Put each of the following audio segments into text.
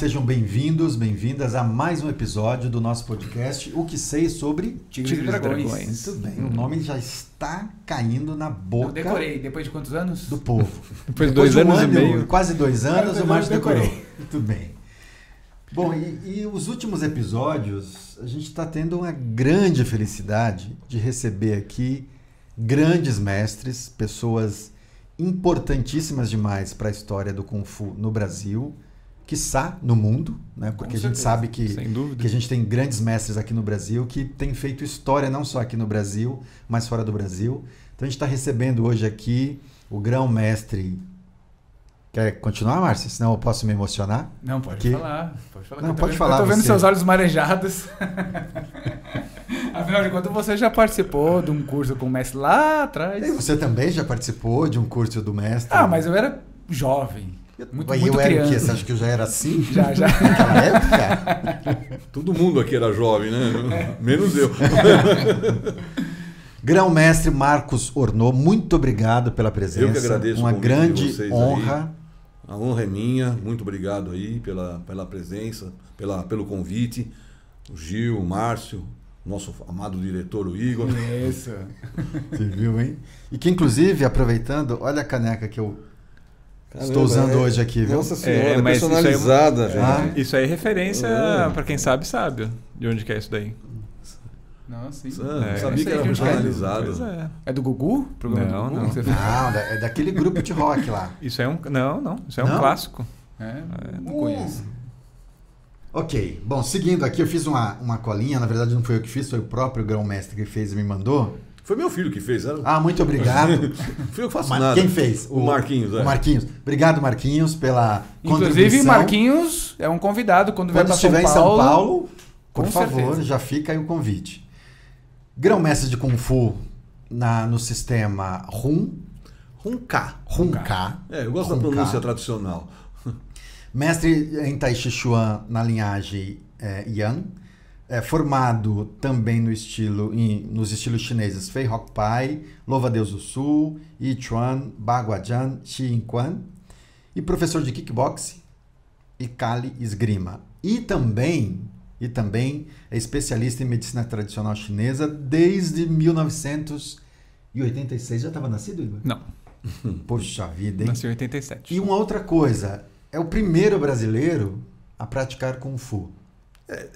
sejam bem-vindos, bem-vindas a mais um episódio do nosso podcast O que sei sobre Tigres, Tigres e Dragões. Dragões. Muito bem, o nome já está caindo na boca. Eu decorei, depois de quantos anos? Do povo. depois de dois de um anos ano, e meio. Quase dois anos, o Márcio decorou. Muito bem. Bom, e, e os últimos episódios, a gente está tendo uma grande felicidade de receber aqui grandes mestres, pessoas importantíssimas demais para a história do Kung Fu no Brasil, quiçá no mundo, né? porque a gente sabe que, que a gente tem grandes mestres aqui no Brasil que têm feito história não só aqui no Brasil, mas fora do Brasil. Então a gente está recebendo hoje aqui o grão-mestre. Quer continuar, Márcio? Senão eu posso me emocionar? Não, pode que... falar. Pode falar. Não, pode vendo, falar. Eu tô vendo você. seus olhos marejados. Afinal de contas, você já participou de um curso com o mestre lá atrás. E você também já participou de um curso do mestre? Ah, mas eu era jovem. Muito, muito eu era criança. o quê? Você acha que eu já era assim? Já, já. Naquela época? Todo mundo aqui era jovem, né? É. Menos eu. Grão-mestre Marcos Ornô, muito obrigado pela presença. Eu que agradeço Uma grande honra. Aí. A honra é minha. Muito obrigado aí pela, pela presença, pela, pelo convite. O Gil, o Márcio, nosso amado diretor, o Igor. Isso. Você viu, hein? E que, inclusive, aproveitando, olha a caneca que eu Caramba, estou usando é... hoje aqui, viu? Nossa senhora, é, personalizada. Isso aí, ah. isso aí é referência, é. para quem sabe, sabe de onde que é isso daí. Não, sim. É, sabia que era personalizado. É. é. do Gugu? Programa não, do Gugu? Não. não, é daquele grupo de rock lá. Isso é um. Não, não. Isso é não? um clássico. É, não conheço. Ok, bom, seguindo aqui, eu fiz uma, uma colinha, na verdade não foi eu que fiz, foi o próprio grão-mestre que fez e me mandou. Foi meu filho que fez, era? Ah, muito obrigado. Fui eu que faço nada. Quem fez? O, o Marquinhos, é. O Marquinhos. Obrigado, Marquinhos, pela Inclusive, Marquinhos é um convidado quando, quando vai para São Paulo. estiver em São Paulo, por favor, certeza. já fica aí o convite. Grão-mestre de Kung Fu na, no sistema Hun. Hunka. Hunka. É, eu gosto da pronúncia tradicional. Mestre em Tai Chi Chuan na linhagem é, Yan, é, formado também no estilo, em, nos estilos chineses Fei Hok Pai, Louva Deus do Sul, Yi Chuan, Baguajan, Xin Quan, e professor de kickboxing e Kali Esgrima. E também, e também é especialista em medicina tradicional chinesa desde 1986. Já estava nascido, Igor? Não. Poxa vida, hein? Nasci em 87. E uma outra coisa, é o primeiro brasileiro a praticar Kung Fu. É,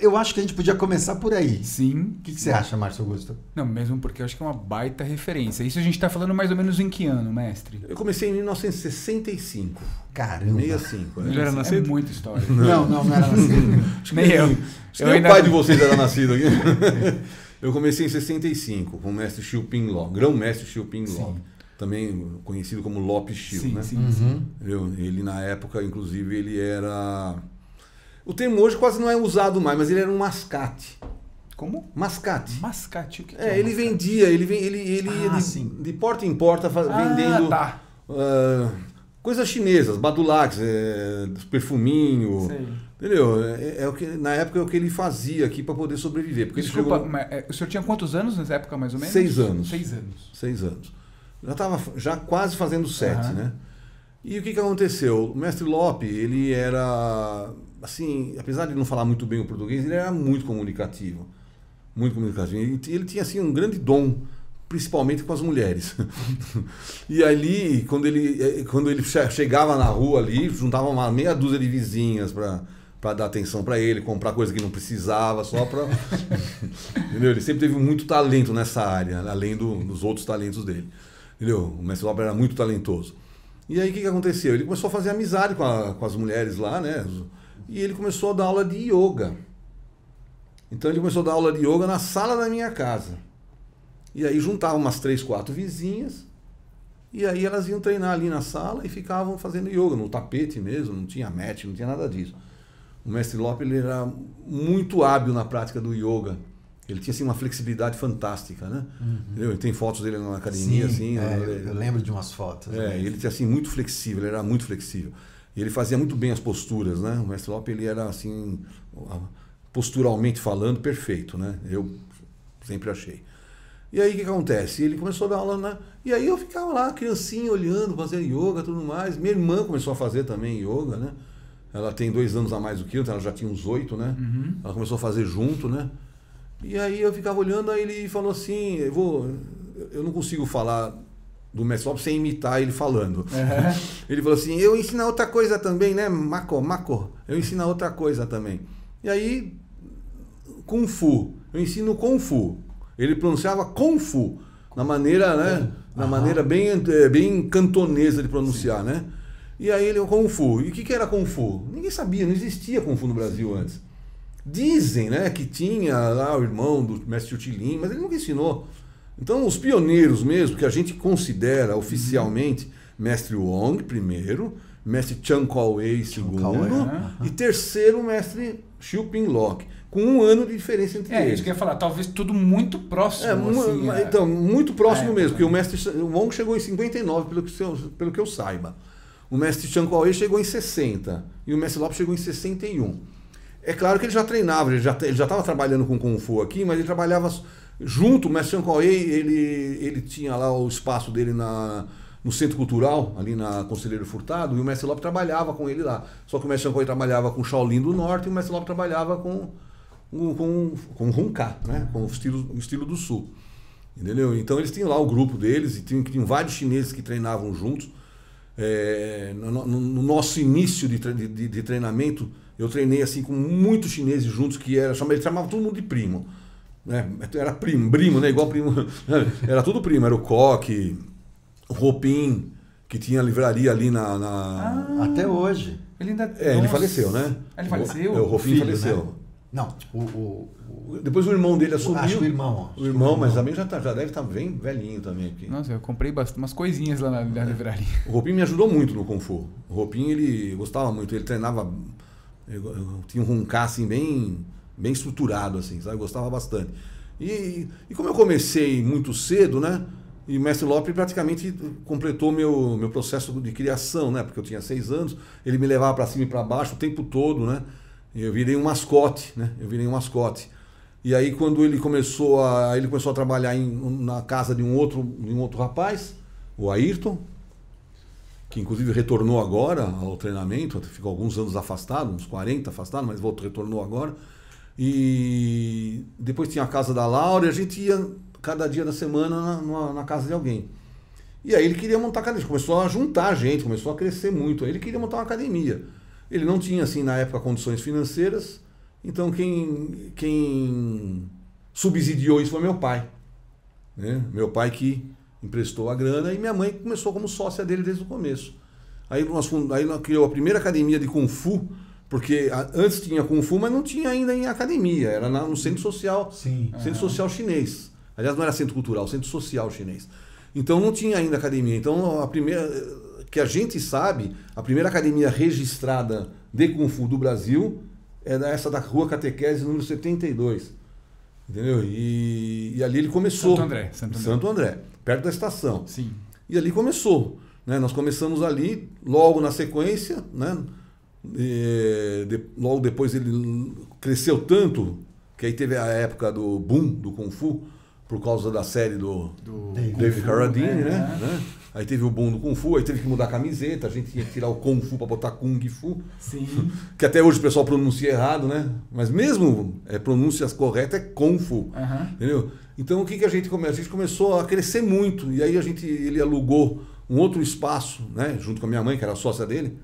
eu acho que a gente podia começar por aí. Sim. O que, que você acha, Márcio Augusto? Não, mesmo porque eu acho que é uma baita referência. Isso a gente está falando mais ou menos em que ano, mestre? Eu comecei em 1965. Caramba. 65. Né? Já era nascido? É muita história. Não, não, não era nascido. nem eu. Acho eu ainda... o pai de vocês era nascido aqui. eu comecei em 65 com o mestre Xiu Ping Lo, grão-mestre Xiu Ping Lo também conhecido como Lopes Chiu, sim, né? Sim, uhum. sim. Ele na época, inclusive, ele era o termo hoje quase não é usado mais, mas ele era um mascate. Como? Mascate. Mascate, o que, que é? é ele mascate? vendia, ele ele ele ah, de, sim. de porta em porta ah, vendendo tá. uh, coisas chinesas, badulaques, é, perfuminho. Sei. Entendeu? É, é, o que na época é o que ele fazia aqui para poder sobreviver. Porque Desculpa, chegou... mas, é, o senhor tinha quantos anos nessa época mais ou menos? Seis anos. Seis anos. Seis anos. Já estava já quase fazendo sete, uhum. né? E o que, que aconteceu? O mestre Lope, ele era, assim, apesar de não falar muito bem o português, ele era muito comunicativo. Muito comunicativo. E ele tinha, assim, um grande dom, principalmente com as mulheres. e ali, quando ele, eh, quando ele chegava na rua ali, juntava uma meia dúzia de vizinhas para para dar atenção para ele, comprar coisa que não precisava, só para. Entendeu? Ele sempre teve muito talento nessa área, além do, dos outros talentos dele. Entendeu? O mestre Lope era muito talentoso. E aí o que, que aconteceu? Ele começou a fazer amizade com, a, com as mulheres lá, né? E ele começou a dar aula de yoga. Então ele começou a dar aula de yoga na sala da minha casa. E aí juntava umas três, quatro vizinhas. E aí elas iam treinar ali na sala e ficavam fazendo yoga, no tapete mesmo, não tinha mat, não tinha nada disso. O mestre Lope ele era muito hábil na prática do yoga. Ele tinha assim, uma flexibilidade fantástica, né? Uhum. Tem fotos dele na academia, Sim, assim. É, ele, eu lembro de umas fotos. É, né? ele tinha assim muito flexível, ele era muito flexível. E ele fazia muito bem as posturas, né? O mestre Lope ele era assim, posturalmente falando, perfeito, né? Eu sempre achei. E aí o que, que acontece? Ele começou a dar aula, né? E aí eu ficava lá, criancinha, olhando, fazendo yoga tudo mais. Minha irmã começou a fazer também yoga, né? Ela tem dois anos a mais do que eu, então ela já tinha uns oito, né? Uhum. Ela começou a fazer junto, né? E aí eu ficava olhando, aí ele falou assim, eu vou. Eu não consigo falar do Mestre Lopes sem imitar ele falando. Uhum. Ele falou assim, eu ensino outra coisa também, né? Maco, Maco, eu ensino outra coisa também. E aí, Kung Fu, eu ensino Kung Fu. Ele pronunciava Kung Fu, na maneira, né? Na Aham. maneira bem, eh, bem cantonesa de pronunciar, né? E aí ele, Kung Fu. E o que, que era Kung Fu? Ninguém sabia, não existia Kung Fu no Brasil antes. Dizem, né, que tinha lá o irmão do mestre Utilin, mas ele nunca ensinou. Então, os pioneiros mesmo, que a gente considera oficialmente, mestre Wong primeiro, mestre Chan Wei segundo, Kao-wei, aham. e terceiro, mestre Xiu Ping Lok, com um ano de diferença entre É, eles. isso que eu ia falar, talvez tudo muito próximo. É, mu- assim, é. então, muito próximo É, mesmo, é. porque o mestre Wong chegou em 59, pelo que, eu, pelo que eu saiba. O mestre Chan Wei chegou em 60 e o mestre Lopes chegou em 61. É claro que ele já treinava, ele já ele já estava trabalhando com Kung Fu aqui, mas ele trabalhava junto, o mestre Chan Wei, ele, ele tinha lá o espaço dele na, no Centro Cultural, ali na Conselheiro Furtado, e o mestre Lopes trabalhava com ele lá. Só que o mestre Chan Wei trabalhava com Shaolin do Norte e o mestre Lopes trabalhava com com, com, com Hunka, né? com o estilo, o estilo do Sul. Entendeu? Então eles tinham lá o grupo deles e tinham, tinham vários chineses que treinavam juntos. É, no, no- no nosso início de, de, de treinamento, eu treinei assim com muitos chineses juntos que era, chamava, eles chamavam todo mundo de primo. Né? Era primo, primo, né? Igual primo. Era tudo primo, era o Coque, o Ropim, que tinha livraria ali na. na- Até hoje. Ele ainda. É, ele Nossa. faleceu, né? Ah, Ele faleceu? É, o Ropim filho, faleceu. né? Não, o, o, o- Depois o irmão dele assumiu. Acho o irmão. O irmão, mas também já, tá, já deve estar bem velhinho também aqui. Nossa, eu comprei bastante, umas coisinhas lá na, na livraria. O Ropim me ajudou muito no Kung Fu. O Ropim, ele gostava muito, ele treinava. Eu, eu tinha um Hunka assim, bem, bem estruturado, assim, sabe? Eu gostava bastante. E, e como eu comecei muito cedo, né? E o mestre Lopes praticamente completou meu, meu processo de criação, né? Porque eu tinha seis anos, ele me levava para cima e para baixo o tempo todo, né? Eu virei um mascote, né? Eu virei um mascote. E aí quando ele começou a ele começou a trabalhar em, na casa de um outro de um outro rapaz, o Ayrton, que inclusive retornou agora ao treinamento, ficou alguns anos afastado, uns 40 afastado, mas voltou, retornou agora. E depois tinha a casa da Laura e a gente ia cada dia da semana na, na casa de alguém. E aí ele queria montar academia, começou a juntar gente, começou a crescer muito. Aí ele queria montar uma academia. Ele não tinha, assim, na época, condições financeiras, então quem, quem subsidiou isso foi meu pai. né? Meu pai que emprestou a grana e minha mãe começou como sócia dele desde o começo. Aí nós, aí nós criou a primeira academia de Kung Fu, porque a- antes tinha Kung Fu, mas não tinha ainda em academia, era na- no centro social, Sim. centro social chinês. Aliás, não era centro cultural, centro social chinês. Então não tinha ainda academia. Então a primeira que a gente sabe, a primeira academia registrada de Kung Fu do Brasil é essa da Rua Catequese número 72. Entendeu? E, e ali ele começou. Santo André, Santo André. Santo André, perto da estação. Sim. E ali começou. Né? Nós começamos ali, logo na sequência, né? E, de- logo depois ele cresceu tanto, que aí teve a época do boom do Kung Fu, por causa da série do Do David Carradine, né? É. né? Aí teve o boom do Kung Fu, aí teve que mudar a camiseta, a gente tinha que tirar o Kung Fu para botar Kung Fu, Sim. que até hoje o pessoal pronuncia errado, né? Mas mesmo é, pronúncias corretas é Kung Fu. Entendeu? Então o que, que a gente começou? A gente começou a crescer muito. E aí a gente, ele alugou um outro espaço, né? Junto com a minha mãe, que era sócia dele,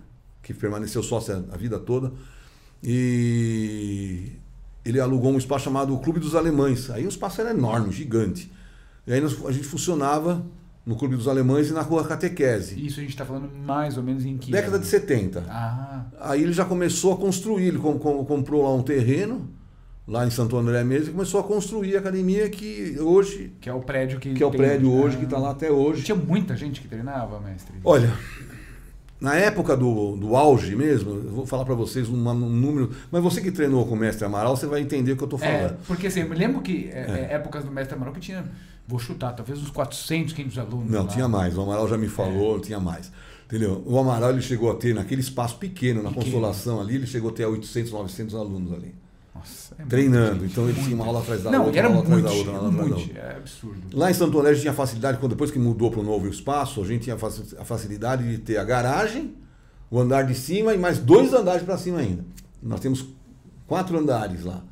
que permaneceu sócia a vida toda. E ele alugou um espaço chamado Clube dos Alemães. Aí o espaço era enorme, gigante. E aí a gente funcionava no Clube dos Alemães e na Rua Catequese. Isso a gente tá falando mais ou menos em que. Década de 70. Ah, Aí ele já começou a construir, ele com- com- comprou lá um terreno, lá em Santo André mesmo, e começou a construir a academia que hoje, que é o prédio que. que é o prédio hoje, Ah. que está lá até hoje. Tinha muita gente que treinava, mestre. Olha, na época do, do auge mesmo, eu vou falar para vocês uma- um número, mas você que treinou com o mestre Amaral, você vai entender o que eu estou É, falando. porque assim, eu me lembro que é, é, épocas do mestre Amaral que tinha, vou chutar, talvez uns 400, 500 alunos. Não, lá. tinha mais. O Amaral já me falou, tinha mais. Entendeu? O Amaral ele chegou a ter, naquele espaço pequeno, na Pequeno. Consolação ali, ele chegou a ter 800, 900 alunos ali. Nossa, é Treinando. gente, então ele tinha uma aula atrás da Não, outra, era uma aula atrás muito, da outra, aula atrás da muito, outra. é absurdo. Lá em Santo gente tinha facilidade, quando depois que mudou para o novo espaço, a gente tinha a facilidade de ter a garagem, o andar de cima e mais dois andares para cima ainda. Nós temos quatro andares lá.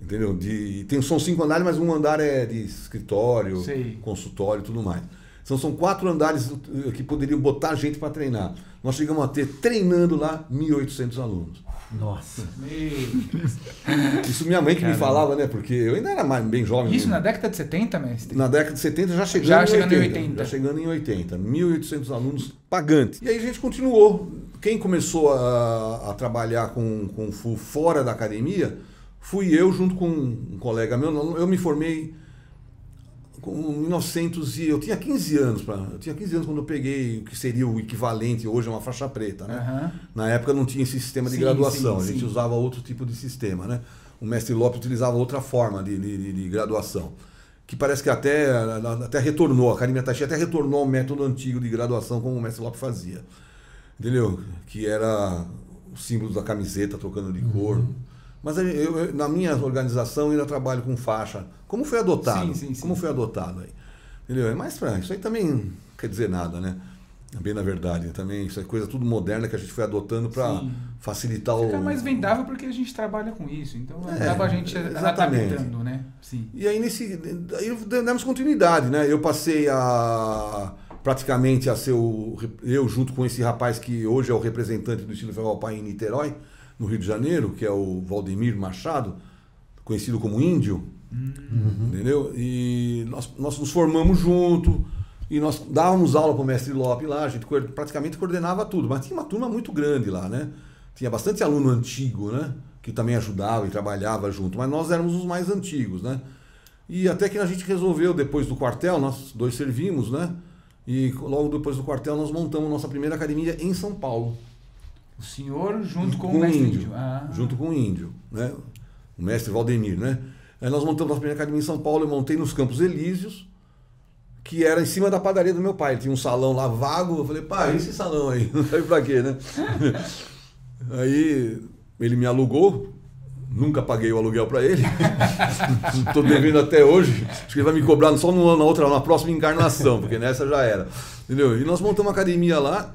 Entendeu? De, tem, são cinco andares, mas um andar é de escritório, Sei. consultório e tudo mais. Então são quatro andares eh, que poderiam botar gente para treinar. Nós chegamos a ter, treinando lá, 1.800 alunos. Nossa. Isso minha mãe que me Caramba. falava, né? Porque eu ainda era mais, bem jovem. Isso né? na década de 70, mestre? Na década de 70 já chegando, Já em, chegando em 80, 80. Já chegando em 80. 1.800 alunos pagantes. E aí a gente continuou. Quem começou a, a trabalhar com Kung Fu fora da academia fui eu junto com um colega meu. Eu me formei com 1900 e... Eu tinha 15 anos. Pra, eu tinha 15 anos quando eu peguei o que seria o equivalente hoje a uma faixa preta, né? Aham. Na época não tinha esse sistema de Sim, graduação, sim, a gente sim. usava outro tipo de sistema, né? O mestre Lopes utilizava outra forma de, de- de- graduação, que parece que até, até retornou, a Academia Taxi até retornou ao método antigo de graduação como o mestre Lopes fazia. Entendeu? Que era o símbolo da camiseta trocando de cor. Uhum. Mas eu- na minha organização eu ainda trabalho com faixa. Como foi adotado? Sim, sim, sim. Como foi adotado aí? Entendeu? É mais pra, isso aí também não quer dizer nada, né? Bem na verdade, também isso é coisa tudo moderna que a gente foi adotando para facilitar Fica o mais vendável porque a gente trabalha com isso. Então É, acaba a gente exatamente. adaptando, né? Sim. E aí nesse aí demos continuidade, né? Eu passei a praticamente a ser o eu junto com esse rapaz que hoje é o representante do estilo Ferro Pai em Niterói, no Rio de Janeiro, que é o Valdemir Machado, conhecido como Índio, entendeu? E nós, nós nos formamos junto e nós dávamos aula para o mestre Lope lá, a gente praticamente coordenava tudo, mas tinha uma turma muito grande lá, né? Tinha bastante aluno antigo, né? Que também ajudava e trabalhava junto, mas nós éramos os mais antigos, né? E até que a gente resolveu, depois do quartel, nós dois servimos, né? E logo depois do quartel nós montamos nossa primeira academia em São Paulo. O senhor junto com, Com o mestre índio. índio. Ah. junto com o índio, né? O mestre Valdemir, né? Aí nós montamos nossa primeira academia em São Paulo, eu montei nos Campos Elíseos, que era em cima da padaria do meu pai. Ele tinha um salão lá vago, eu falei, pai, esse salão aí, não sabe pra quê, né? aí ele me alugou, nunca paguei o aluguel pra ele, estou devendo até hoje, acho que ele vai me cobrar só numa, na outra, na próxima encarnação, porque nessa já era, entendeu? E nós montamos uma academia lá,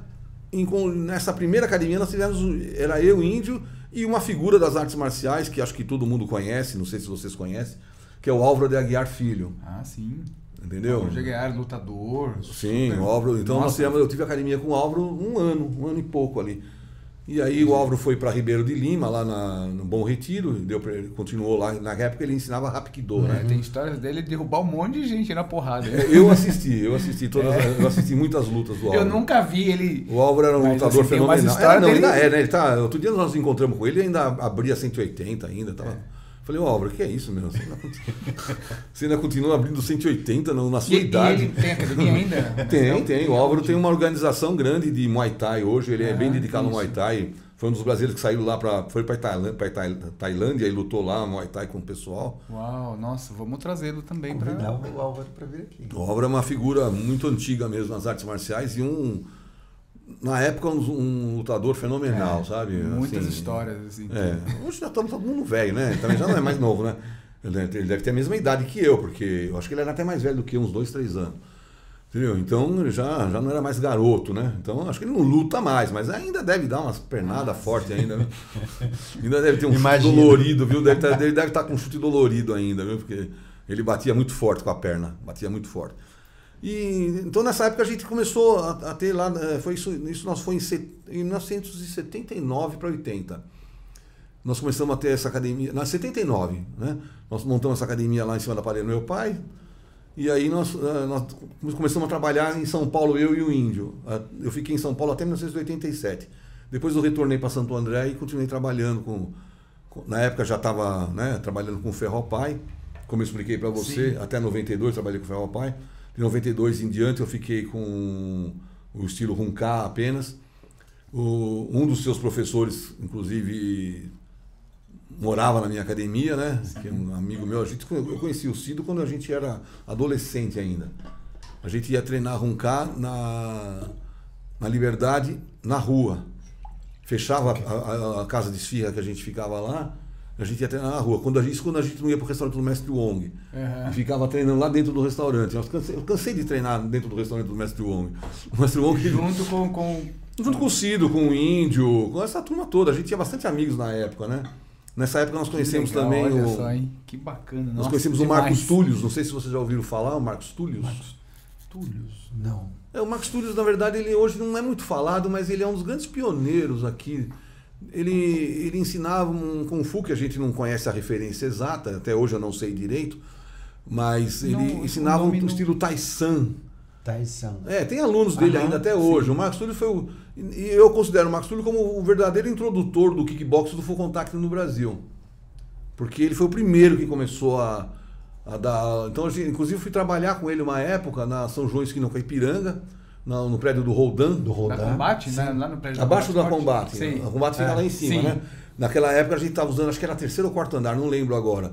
em- nessa primeira academia nós tivemos, era eu, índio, e uma figura das artes marciais, que acho que todo mundo conhece, não sei se vocês conhecem, que é o Álvaro de Aguiar Filho, Ah, sim. entendeu? O Jaguar, lutador. Sim, super- o Álvaro. Então nós Nossa. tivemos, eu tive academia com o Álvaro um ano, um ano e pouco ali. E aí o Álvaro foi para Ribeiro de Lima, lá na- no Bom Retiro, deu pra, ele continuou lá. Na época ele ensinava Rapkido, É, né? tem histórias dele de derrubar um monte de gente na porrada. É, Eu assisti, eu assisti todas, eu assisti muitas lutas do Álvaro. Eu nunca vi ele. O Álvaro era um Mas, lutador assim, fenomenal. É, não, dele- ainda é, né? Ele tá, outro dia nós nos encontramos com ele e ainda abria 180 ainda. Tava, Falei, ô Álvaro, o que é isso, meu? Você ainda, continua, você ainda continua abrindo 180 na, na sua E, e idade. ele tem academia ainda? Tem, tem. O Álvaro tem uma organização grande de Muay Thai hoje. Ele é bem Ah, dedicado ao isso. Muay Thai. Foi um dos brasileiros que saiu lá para foi para Tailândia, pra Tai- Tailândia e lutou lá Muay Thai com o pessoal. Uau, nossa, vamos trazê-lo também para. O Álvaro para vir aqui. O Álvaro é uma figura muito antiga mesmo nas artes marciais e um na época um, um lutador fenomenal, sabe? Muitas Assim, histórias, assim. É, hoje já estamos todo mundo velho, né? Também já não é mais novo, né? Ele deve, ter a mesma idade que eu, porque eu acho que ele era até mais velho do que eu, uns dois, três anos. Entendeu? Então ele já, já não era mais garoto, né? Então acho que ele não luta mais, mas ainda deve dar umas pernadas fortes ainda, né? Ainda deve ter um Imagina. chute dolorido, viu? Deve tá, ele deve estar com um chute dolorido ainda, viu? Porque ele batia muito forte com a perna, batia muito forte. E então nessa época a gente começou a, a ter lá, eh, foi isso, isso nós foi em, set- em 1979 para 80. Nós começamos a ter essa academia, na 79, né? Nós montamos essa academia lá em cima da parede do meu pai. E aí nós, eh, nós começamos a trabalhar em São Paulo, eu e o Índio. Eu fiquei em São Paulo até 1987. Depois eu retornei para Santo André e continuei trabalhando com. com- na época já estava né, trabalhando com Ferro Pai, como eu expliquei para você, Sim. até 92 trabalhei com Ferro Pai. De 92 em diante eu fiquei com o estilo Runká apenas. O- um dos seus professores, inclusive, morava na minha academia, né? Que é um amigo meu. A gente, eu conheci o Cido quando a gente era adolescente ainda. A gente ia treinar Runká na, na Liberdade, na rua. Fechava a, a- a casa de esfirra que a gente ficava lá, a gente ia treinar na rua. Quando a gente, isso quando a gente não ia para o restaurante do Mestre Wong. E ficava treinando lá dentro do restaurante. Eu cansei, eu cansei de treinar dentro do restaurante do Mestre Wong. O Mestre Wong Junto com, com Junto com o Cido, com o Índio, com essa turma toda. A gente tinha bastante amigos na época, né? Nessa época nós conhecemos legal, também olha o. Só, hein? Que bacana. Nós Nossa, conhecemos o. Marcos Túlios, não sei se vocês já ouviram falar, o Marcos Túlios. Túlios? Não. É, o Marcos Túlios, na verdade, ele hoje não é muito falado, mas ele é um dos grandes pioneiros aqui. Ele, ele ensinava um Kung Fu que a gente não conhece a referência exata, até hoje eu não sei direito, mas ele Não, ensinava um não- estilo Taisan. Taisan. É, tem alunos dele Aham, ainda até sim. hoje. O Marcos Túlio foi o. E eu considero o Marcos Túlio como o verdadeiro introdutor do kickbox do full contact no Brasil. Porque ele foi o primeiro que começou a, a dar. Então, a gente, inclusive, fui trabalhar com ele uma época na São João Esquina com a Ipiranga, na- no prédio do Roldan. Do Da Roldán. Combate, né? lá no prédio Abaixo da Combate. Combate. Sim. A Combate fica É, lá em cima, sim. né? Naquela época a gente estava usando, acho que era terceiro ou quarto andar, não lembro agora.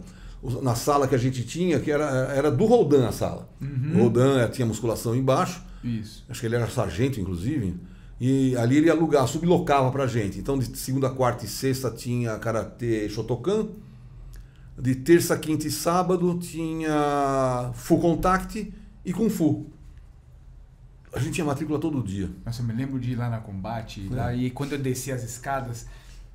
Na sala que a gente tinha, que era, era do Roldan a sala. Uhum. O Roldan eh, tinha musculação embaixo. Isso. Acho que ele era sargento, inclusive. E ali ele ia alugar, sublocava pra gente. Então, de segunda, quarta e sexta tinha karatê Shotokan. De terça, quinta e sábado tinha full contact e kung fu. A gente tinha matrícula todo dia. Nossa, eu me lembro de ir lá na Combate, lá, e quando eu descia as escadas,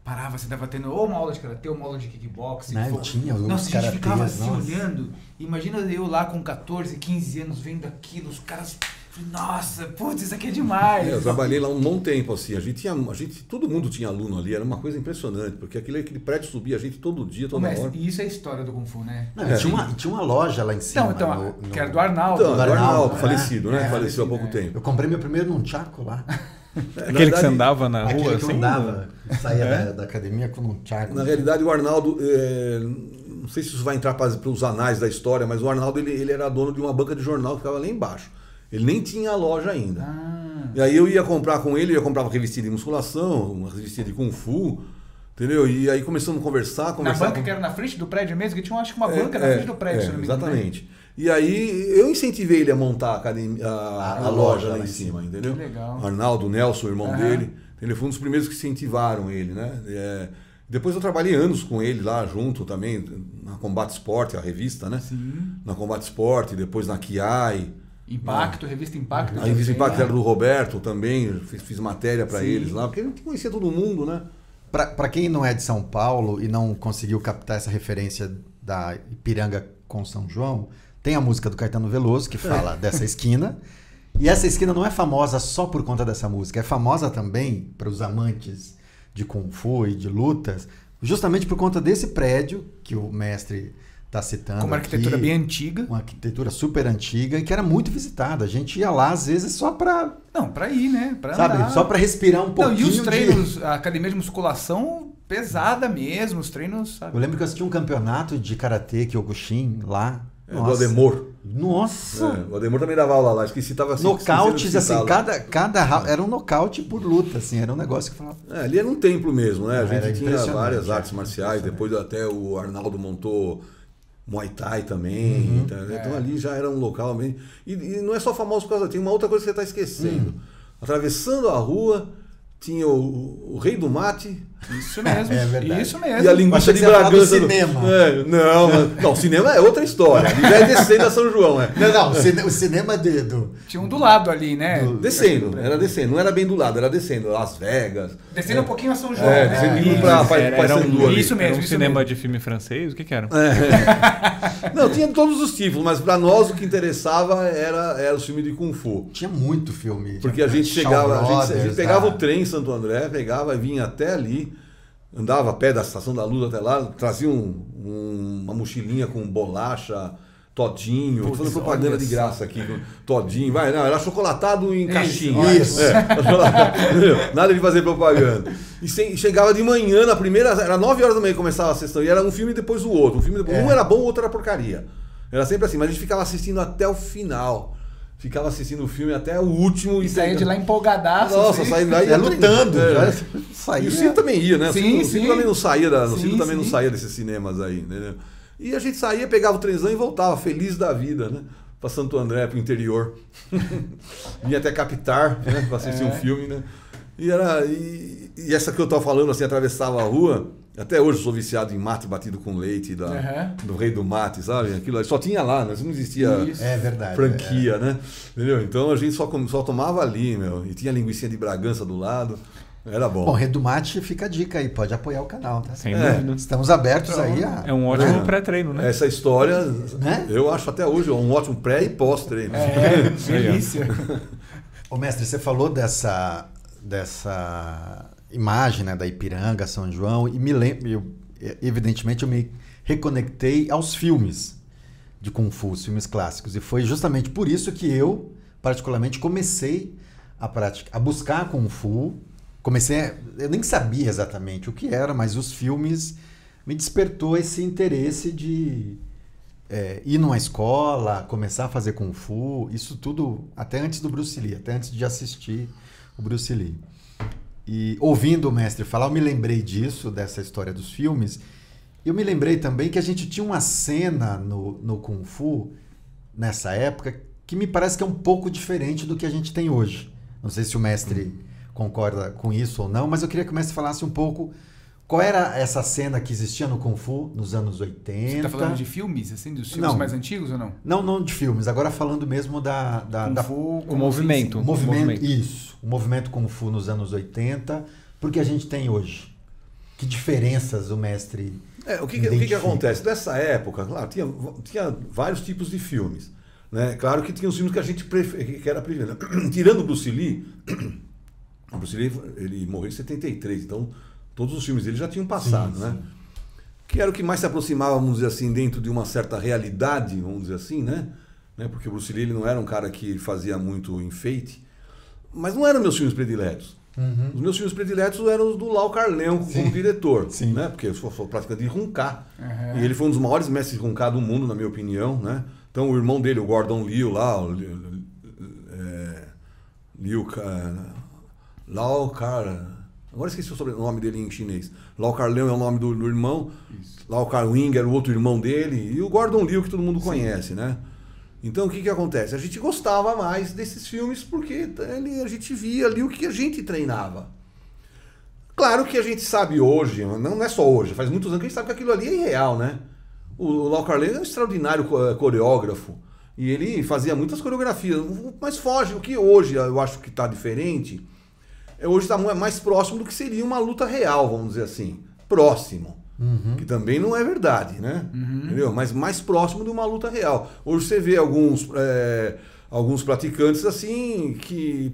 parava, você tava tendo ou uma aula de karatê ou uma aula de kickboxing. Né, Pô, tinha os Nossa, a gente ficava karatês, assim olhando. Imagina eu lá com 14, 15 anos vendo aquilo, os caras. Nossa, putz, isso aqui é demais. É, eu trabalhei lá um bom tempo, assim. A gente tinha. A gente, todo mundo tinha aluno ali, era uma coisa impressionante, porque aquele, aquele prédio subia a gente todo dia, Ô, toda mestre, hora. e isso é a história do Kung Fu, né? Não, É. tinha, uma, tinha uma loja lá em cima. Então, então, no- no- que era do Arnaldo. Então, do do Arnaldo, Arnaldo, falecido, né? É, Faleceu há pouco é. tempo. Eu comprei meu primeiro num chaco lá. Na Aquele que verdade- você andava na Aquele rua, que assim? andava, saía É? da, da academia com um chaco. Na realidade, o Arnaldo, é, não sei se isso vai entrar para os anais da história, mas o Arnaldo ele, ele era dono de uma banca de jornal que ficava lá embaixo. Ele nem tinha a loja ainda. Ah, E aí eu ia comprar com ele, eu uma revistinha de musculação, uma revistinha de Kung Fu, entendeu? E aí começamos a conversar, na conversar. banca com- que era na frente do prédio mesmo, que tinha acho que uma É, banca na é, frente do prédio, é, se não me engano. né? Exatamente. E aí eu incentivei ele a montar a, academia, a, A- loja loja lá em cima, entendeu? Que legal. Arnaldo, Nelson, o irmão Aham. dele. Ele foi um dos primeiros que incentivaram ele, né? É, depois eu trabalhei anos com ele lá junto também, na Combate Esporte, a revista, né? Sim. Na Combate Esporte, depois na Kiai. Impacto, revista Impacto. A revista também, Impacto né? era do Roberto também, fiz, fiz matéria para eles lá, porque a gente conhecia todo mundo, né? Pra quem não é de São Paulo e não conseguiu captar essa referência da Ipiranga com São João, tem a música do Caetano Veloso que fala dessa esquina. E essa esquina não é famosa só por conta dessa música, é famosa também para os amantes de Kung Fu e de lutas, justamente por conta desse prédio que o mestre está citando. Com uma arquitetura aqui, bem antiga. Uma arquitetura super antiga e que era muito visitada. A gente ia lá, às vezes, só para. Não, pra ir, né? Pra Sabe? andar. Só para respirar um Não, pouquinho. e os de- treinos, a academia de musculação pesada mesmo, os treinos, sabe? Eu lembro que eu assisti um campeonato de karatê Kyokushin lá. É, do Ademor. Nossa! É, o Ademor também dava aula lá, esqueci, tava assim, Nocautes, de assim, cada, cada ra- era um nocaute por luta, assim, era um negócio que falava. É, ali era um templo mesmo, né? A Ah, gente tinha várias artes marciais, depois até o Arnaldo montou Muay Thai também. Uhum. tá? Então ali já era um local bem. E, e não é só famoso por causa. Tem uma outra coisa que você está esquecendo. Hum. Atravessando a rua, tinha o, o Rei do Mate Isso mesmo. É verdade. Isso mesmo. e a linguiça de falar do Bragança. cinema. É, não, mas- não, cinema é outra história. Ali já é descendo a São João, é. Não, não, o, cine- o cinema de, do. Tinha um do lado ali, né? Do- Descendo, era descendo, não era bem do lado, era descendo. Las Vegas. Descendo um pouquinho a São João. É, né? descendo Isso. indo pra, pra, Era, pra era um, ali. Isso mesmo, era um isso cinema mesmo. de filme francês? O que que era? Não, tinha todos os tipos, mas pra nós o que interessava era, era o filme de Kung Fu. Tinha muito filme. Porque a gente chegava, a gente, a gente Brothers, pegava da- o trem em Santo André, pegava e vinha até ali, andava a pé da Estação da Luz até lá, trazia um- um- uma mochilinha com bolacha, todinho, tô Putz, fazendo propaganda de graça aqui, todinho, vai, não, era chocolatado em caixinha. isso. É, nada de fazer propaganda. E sem- chegava de manhã, na primeira, era 9 horas da manhã que começava a sessão, e era um filme depois o outro, um filme depois, É. um era bom, o outro era porcaria. Era sempre assim, mas a gente ficava assistindo até o final. Ficava assistindo o filme até o último. E saía de lá empolgadaço. Nossa, assim. saindo lá e É, lutando. É. Já E saía. o Ciro também ia, né? O Sim, Ciro, o Ciro também não saía, da, o Sim, Ciro também não sim. saía desses cinemas aí, entendeu? E a gente saía, pegava o trenzão e voltava, feliz da vida, né? Pra Santo André, pro interior. Vinha até Capitar, né? Pra assistir É. um filme, né? E, era, e, e essa que eu tô falando, assim, atravessava a rua, Até hoje eu sou viciado em mate batido com leite da, Aham. do rei do mate, sabe? Aquilo só tinha lá, né? não existia. É verdade. franquia, né? Entendeu? Então a gente só, só tomava ali, meu. E tinha linguiça de Bragança do lado. Era é. bom. Bom, Redumate fica a dica aí, pode apoiar o canal, tá? Sem É. dúvida. Estamos abertos aí a. É um ótimo É. pré-treino, né? Essa história, Né? eu acho até hoje um ótimo pré e pós-treino. É, delícia. Ô, mestre, você falou dessa, dessa imagem né, da Ipiranga, São João, e me lembro, eu, evidentemente, eu me reconectei aos filmes de os filmes clássicos. E foi justamente por isso que eu, particularmente, comecei a, prática, a buscar Kung Fu. Comecei, a- eu nem sabia exatamente o que era, mas os filmes me despertou esse interesse de é, ir numa escola, começar a fazer Kung Fu, isso tudo até antes do Bruce Lee, até antes de assistir o Bruce Lee. E ouvindo o mestre falar, eu me lembrei disso, dessa história dos filmes. Eu me lembrei também que a gente tinha uma cena no, no Kung Fu, nessa época, que me parece que é um pouco diferente do que a gente tem hoje. Não sei se o mestre concorda com isso ou não, mas eu queria que o mestre falasse um pouco qual era essa cena que existia no Kung Fu nos anos 80. Você tá falando de filmes, assim, dos filmes Não. mais antigos ou não? Não, não de filmes, agora falando mesmo da, da, Kung da- Fu, O como movimento. o movimento, isso, o movimento Kung Fu nos anos 80, porque a gente tem hoje. Que diferenças o mestre É, o que, que- o que, que acontece? Nessa época, claro, tinha, tinha vários tipos de filmes. Né? Claro que tinha os filmes que a gente prefer, que era. Tirando o Bruce Lee, o Bruce Lee ele morreu em 73, então todos os filmes dele já tinham passado, Sim, né? sim. Que era o que mais se aproximava, vamos dizer assim, dentro de uma certa realidade, vamos dizer assim, né? né? Porque o Bruce Lee ele não era um cara que fazia muito enfeite, mas não eram meus filmes prediletos. Uhum. Os meus filmes prediletos eram os do Lau Carleon como diretor, Sim. né? Porque eu sou, sou praticante de Runcar. Aham. E ele foi um dos maiores mestres de do mundo, na minha opinião, né? Então o irmão dele, o Gordon Liu lá, o Liu, é, Liu Lau Car... Agora esqueci o sobrenome dele em chinês. Lau Carleon é o nome do, do irmão. Lau Carwing era o outro irmão dele. E o Gordon Liu, que todo mundo conhece, né? Então o que, que acontece? A gente gostava mais desses filmes porque ele, a gente via ali o que a gente treinava. Claro que a gente sabe hoje, não, é só hoje, faz muitos anos que a gente sabe que aquilo ali é irreal, né? O, o Lau Carlene é um extraordinário eh, coreógrafo e ele fazia muitas coreografias, mas foge. O que hoje eu acho que está diferente, hoje está mais próximo do que seria uma luta real, vamos dizer assim. Próximo. Que também não é verdade, né? Entendeu? Mas mais próximo de uma luta real. Hoje você vê alguns, eh, alguns praticantes assim que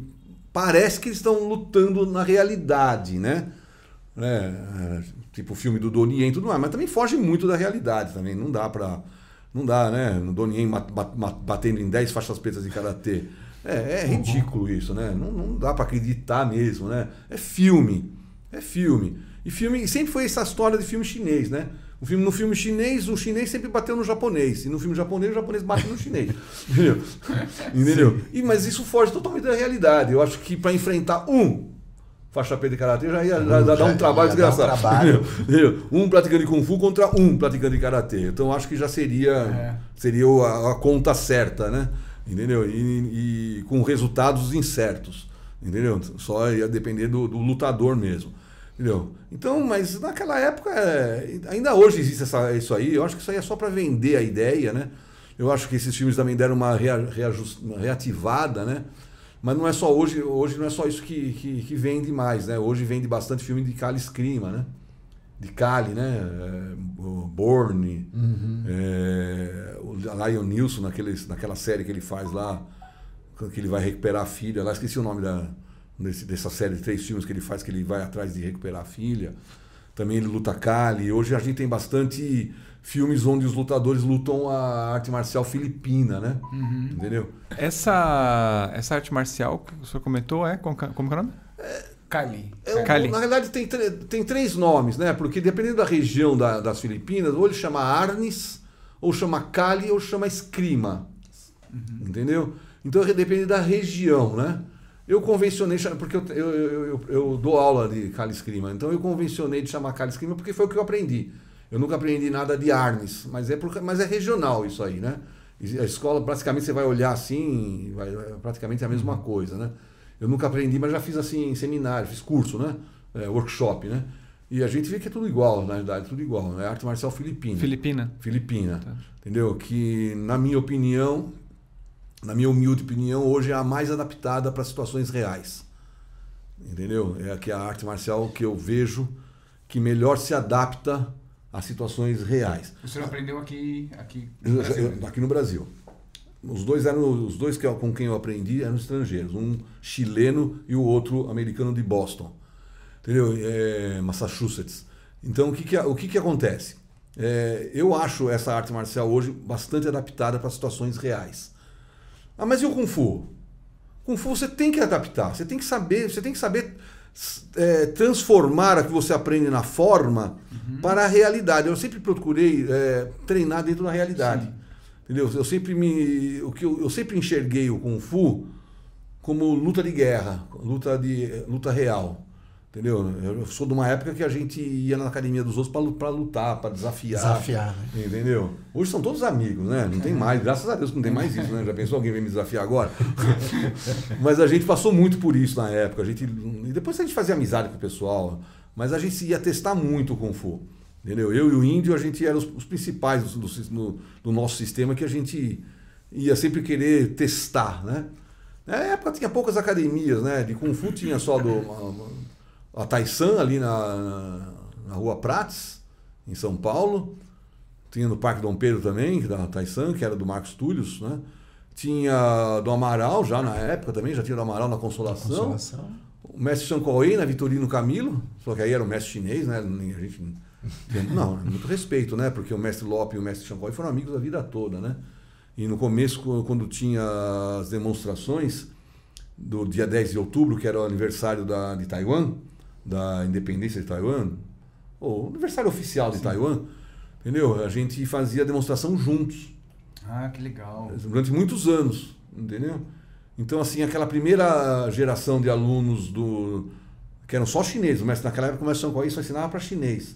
parece que eles estão lutando na realidade, né? né, é, tipo o filme do Donnie e tudo mais, mas também foge muito da realidade também, não dá pra não dá, né, no Donnie Yen batendo em 10 faixas pretas de karatê. É, é ridículo isso, né? Não, não dá pra acreditar mesmo, né? É filme, é filme. E filme sempre foi essa história de filme chinês, né? O filme, no filme chinês, o chinês sempre bateu no japonês. E no filme japonês, o japonês bate no chinês. Entendeu? Entendeu? E, mas isso foge totalmente da realidade. Eu acho que para enfrentar um faixa preta de karatê já ia já, já um trabalho dar um desgraçado. trabalho. Entendeu? Um praticante de Kung Fu contra um praticante de karatê. Então acho que já seria, É. seria a, a conta certa, né? Entendeu? E, e com resultados incertos. Entendeu? Só ia depender do, do lutador mesmo. Entendeu? Então, mas naquela época, é, ainda hoje existe essa, isso aí. Eu acho que isso aí é só para vender a ideia, né? Eu acho que esses filmes também deram uma, rea, reajus- uma reativada, né? Mas não é só hoje, hoje não é só isso que, que, que vende mais, né? Hoje vende bastante filme de Cali Escrima, né? De Cali, né? É, Bourne, é, o Lion Nilson naqueles, naquela série que ele faz lá, que ele vai recuperar a filha. Lá esqueci o nome da, desse- dessa série de três filmes que ele faz, que ele vai atrás de recuperar a filha. Também ele luta Cali. Hoje a gente tem bastante filmes onde os lutadores lutam a arte marcial filipina, né? Entendeu? Essa, essa arte marcial que o senhor comentou é? Como, como que é o nome? Kali. É, Cali. Na realidade, tem, tem três nomes, né? Porque dependendo da região da- das Filipinas, ou ele chama Arnis, ou chama Cali, ou chama Escrima. Entendeu? Então depende da região, né? Eu convencionei, porque eu, eu, eu, eu- dou aula de Cali Escrima, então eu convencionei de chamar Cali Escrima porque foi o que eu aprendi. Eu nunca aprendi nada de Arnis, mas é, por, mas é regional isso aí, né? A escola, praticamente, você vai olhar assim, vai, é praticamente a mesma coisa, né? Eu nunca aprendi, mas já fiz assim em seminário, fiz curso, né? É, workshop, né? E a gente vê que é tudo igual, na verdade, tudo igual. É arte marcial filipina. Filipina. Filipina. Tá. Entendeu? Que, na minha opinião, na minha humilde opinião, hoje é a mais adaptada para situações reais. Entendeu? É que a arte marcial que eu vejo que melhor se adapta às situações reais. O senhor aprendeu aqui, aqui no Brasil? Aqui no Brasil. Os dois eram os dois que com quem eu aprendi eram estrangeiros, um chileno e o outro americano de Boston, entendeu? É, Massachusetts. Então o que que, o que, que acontece? É, eu acho essa arte marcial hoje bastante adaptada para situações reais. Ah, mas e o kung fu? Kung fu você tem que adaptar, você tem que saber, você tem que saber é, transformar o que você aprende na forma para a realidade. Eu sempre procurei é, treinar dentro da realidade. Entendeu? Eu sempre me, o que eu, eu sempre enxerguei o kung fu como luta de guerra, luta de luta real. Entendeu? Eu sou de uma época que a gente ia na academia dos outros para lutar, para desafiar. Desafiar, né? Entendeu? Hoje são todos amigos, né? Não tem mais, graças a Deus que não tem mais isso, né? Já pensou alguém vem me desafiar agora? mas a gente passou muito por isso na época. A gente, e depois a gente fazia amizade com o pessoal, mas a gente ia testar muito o Kung Fu. Entendeu? Eu e o Índio, a gente era os, os principais do, do, do nosso sistema que a gente ia sempre querer testar, né? Na época tinha poucas academias, né? De Kung Fu tinha só do, a, a Taisan ali na, na, Rua Prates, em São Paulo. Tinha no Parque Dom Pedro também, da Taisan, que era do Marcos Túlios, né? Tinha do Amaral já na época também, já tinha do Amaral na Consolação. Consolação. O mestre Shankoei na Vitorino Camilo, só que aí era o mestre chinês, né? A gente não, muito respeito, né? Porque o mestre Lope e o mestre Shankoei foram amigos a vida toda, né? E no começo, co- quando tinha as demonstrações do dia 10 de outubro, que era o aniversário da, de Taiwan, da independência de Taiwan, ou aniversário oficial de Taiwan, entendeu? A gente fazia a demonstração juntos Ah, que legal. durante muitos anos, entendeu? Então, assim, aquela primeira geração de alunos do que eram só chineses, o mestre naquela época o mestre Shanghai só ensinava para chinês.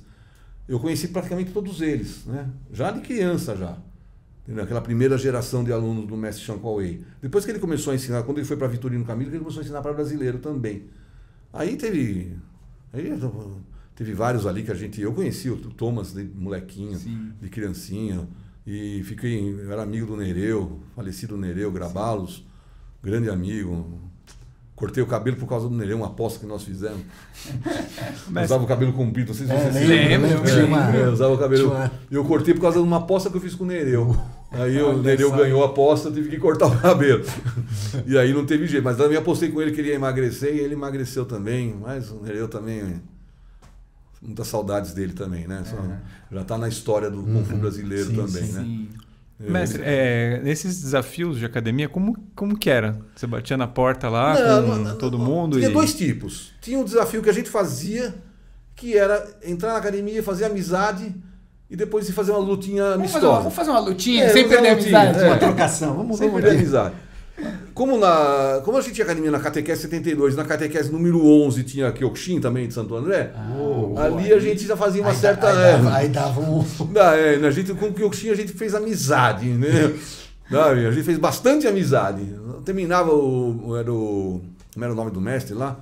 Eu conheci praticamente todos eles, né? Já de criança já. Aquela primeira geração de alunos do mestre Shanghai. Depois que ele começou a ensinar, quando ele foi para Vitorino Camilo, ele começou a ensinar para brasileiro também. Aí teve aí teve vários ali que a gente eu conheci, o Thomas de molequinho, Sim. de criancinha. E fiquei, eu era amigo do Nereu, falecido Nereu, Grabalos, grande amigo. Cortei o cabelo por causa do Nereu, uma aposta que nós fizemos. Mas- Usava o cabelo comprido, não sei se É, vocês se lembro, lembram. lembro, É, usava o cabelo. Eu cortei por causa de uma aposta que eu fiz com o Nereu. Aí o Nereu ganhou a aposta, eu tive que cortar o cabelo. E aí não teve jeito. Mas também apostei com ele que ele ia emagrecer e ele emagreceu também. Mas o Nereu também. Muitas saudades dele também, né? Só- Uhum. Já está na história do Fu brasileiro Sim, também, sim. né? Sim. É. Mestre, é, nesses desafios de academia, como, como que era? Você batia na porta lá Não, com não, não, todo não. mundo? Tinha e... dois tipos. Tinha um desafio que a gente fazia, que era entrar na academia, fazer amizade e depois ir fazer uma lutinha Vamos fazer, uma, amistosa. vamos fazer uma lutinha É, sem perder a uma lutinha, amizade. é. Uma trocação. Vamos, Sem vamos perder amizade. Como, na, como a gente tinha academia na Catequese 72, na Catequese número 11 tinha Kyokushin também de Santo André, Oh, ali a gente já fazia uma aí, certa... Aí, é, dava, aí dava um. Não, é, a gente, com o Kyokushin a gente fez amizade, né? Sabe? A gente fez bastante amizade. Terminava o. Era o. Como era o nome do mestre lá?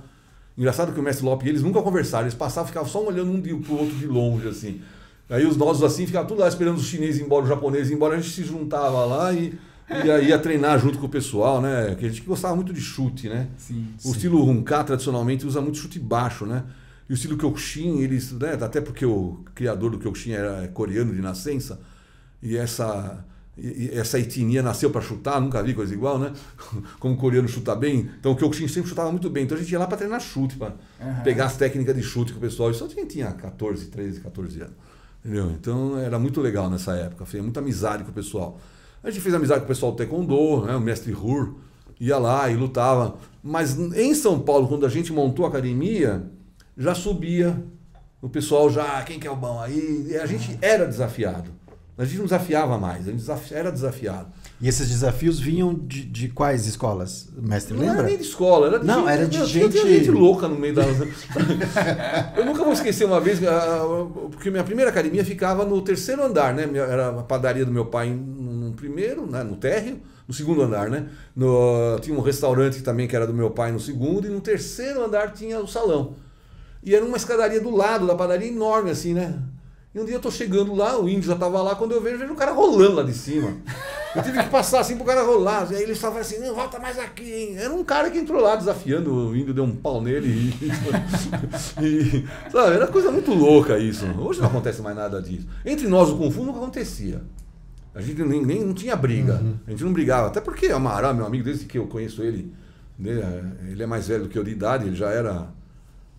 Engraçado que o mestre Lope e eles nunca conversaram, eles passavam e ficavam só um olhando um pro outro de longe, assim. Aí os nossos assim ficavam tudo lá esperando os chineses ir embora, os japoneses ir embora, a gente se juntava lá e, e aí ia treinar junto com o pessoal, né? Que a gente gostava muito de chute, né? Sim. O estilo Hunka tradicionalmente usa muito chute baixo, né? E o estilo Kyokushin, eles, né, até porque o criador do Kyokushin era coreano de nascença, e essa e- essa etnia nasceu para chutar, nunca vi coisa igual, né? Como o coreano chuta bem, então o Kyokushin sempre chutava muito bem. Então a gente ia lá para treinar chute, para Aham. pegar as técnicas de chute com o pessoal. Isso gente tinha 14, 13, 14 anos. Entendeu? Então era muito legal nessa época, fez muita amizade com o pessoal. A gente fez amizade com o pessoal do Taekwondo, né? o mestre Hur ia lá e lutava. Mas em São Paulo, quando a gente montou a academia, já subia o pessoal já, quem que é o bom aí? E a gente era desafiado. A gente não desafiava mais, a gente desafi- era desafiado. E esses desafios vinham de, de quais escolas? Mestre Não era lembra? nem de escola, era de Não, gente, era de gente- gente louca no meio da. eu nunca vou esquecer uma vez, ah, porque minha primeira academia ficava no terceiro andar, né? Era a padaria do meu pai primeiro, né? no térreo, no segundo andar, né? No- tinha um restaurante também que era do meu pai no segundo, e no terceiro andar tinha o salão. E era uma escadaria do lado da padaria enorme, assim, né? E um dia eu tô chegando lá, o índio já tava lá, quando eu vejo, vejo o cara rolando lá de cima. Eu tive que passar assim pro cara rolar. Aí ele só assim, não, volta mais aqui, hein? Era um cara que entrou lá desafiando, o índio deu um pau nele e. e sabe, era coisa muito louca isso. Hoje não acontece mais nada disso. Entre nós, o Kung Fu nunca acontecia. A gente nem, nem não tinha briga. Uhum. A gente não brigava. Até porque Amaral, meu amigo, desde que eu conheço ele, né, ele é mais velho do que eu de idade, ele já era.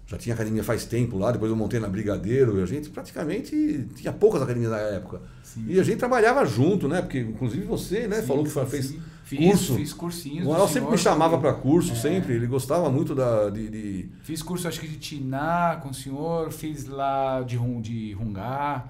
Já tinha academia faz tempo lá, depois eu montei na Brigadeiro, e a gente praticamente tinha poucas academias na época. Sim. E a gente trabalhava junto, né? Porque inclusive você, né, Sim, falou que fez sim. Curso. Fiz cursinhos. O Amaral sempre me chamava para curso, É. sempre. Ele gostava muito da, de, de- Fiz curso, acho que de Tiná com o senhor, fiz lá de, de Rungá.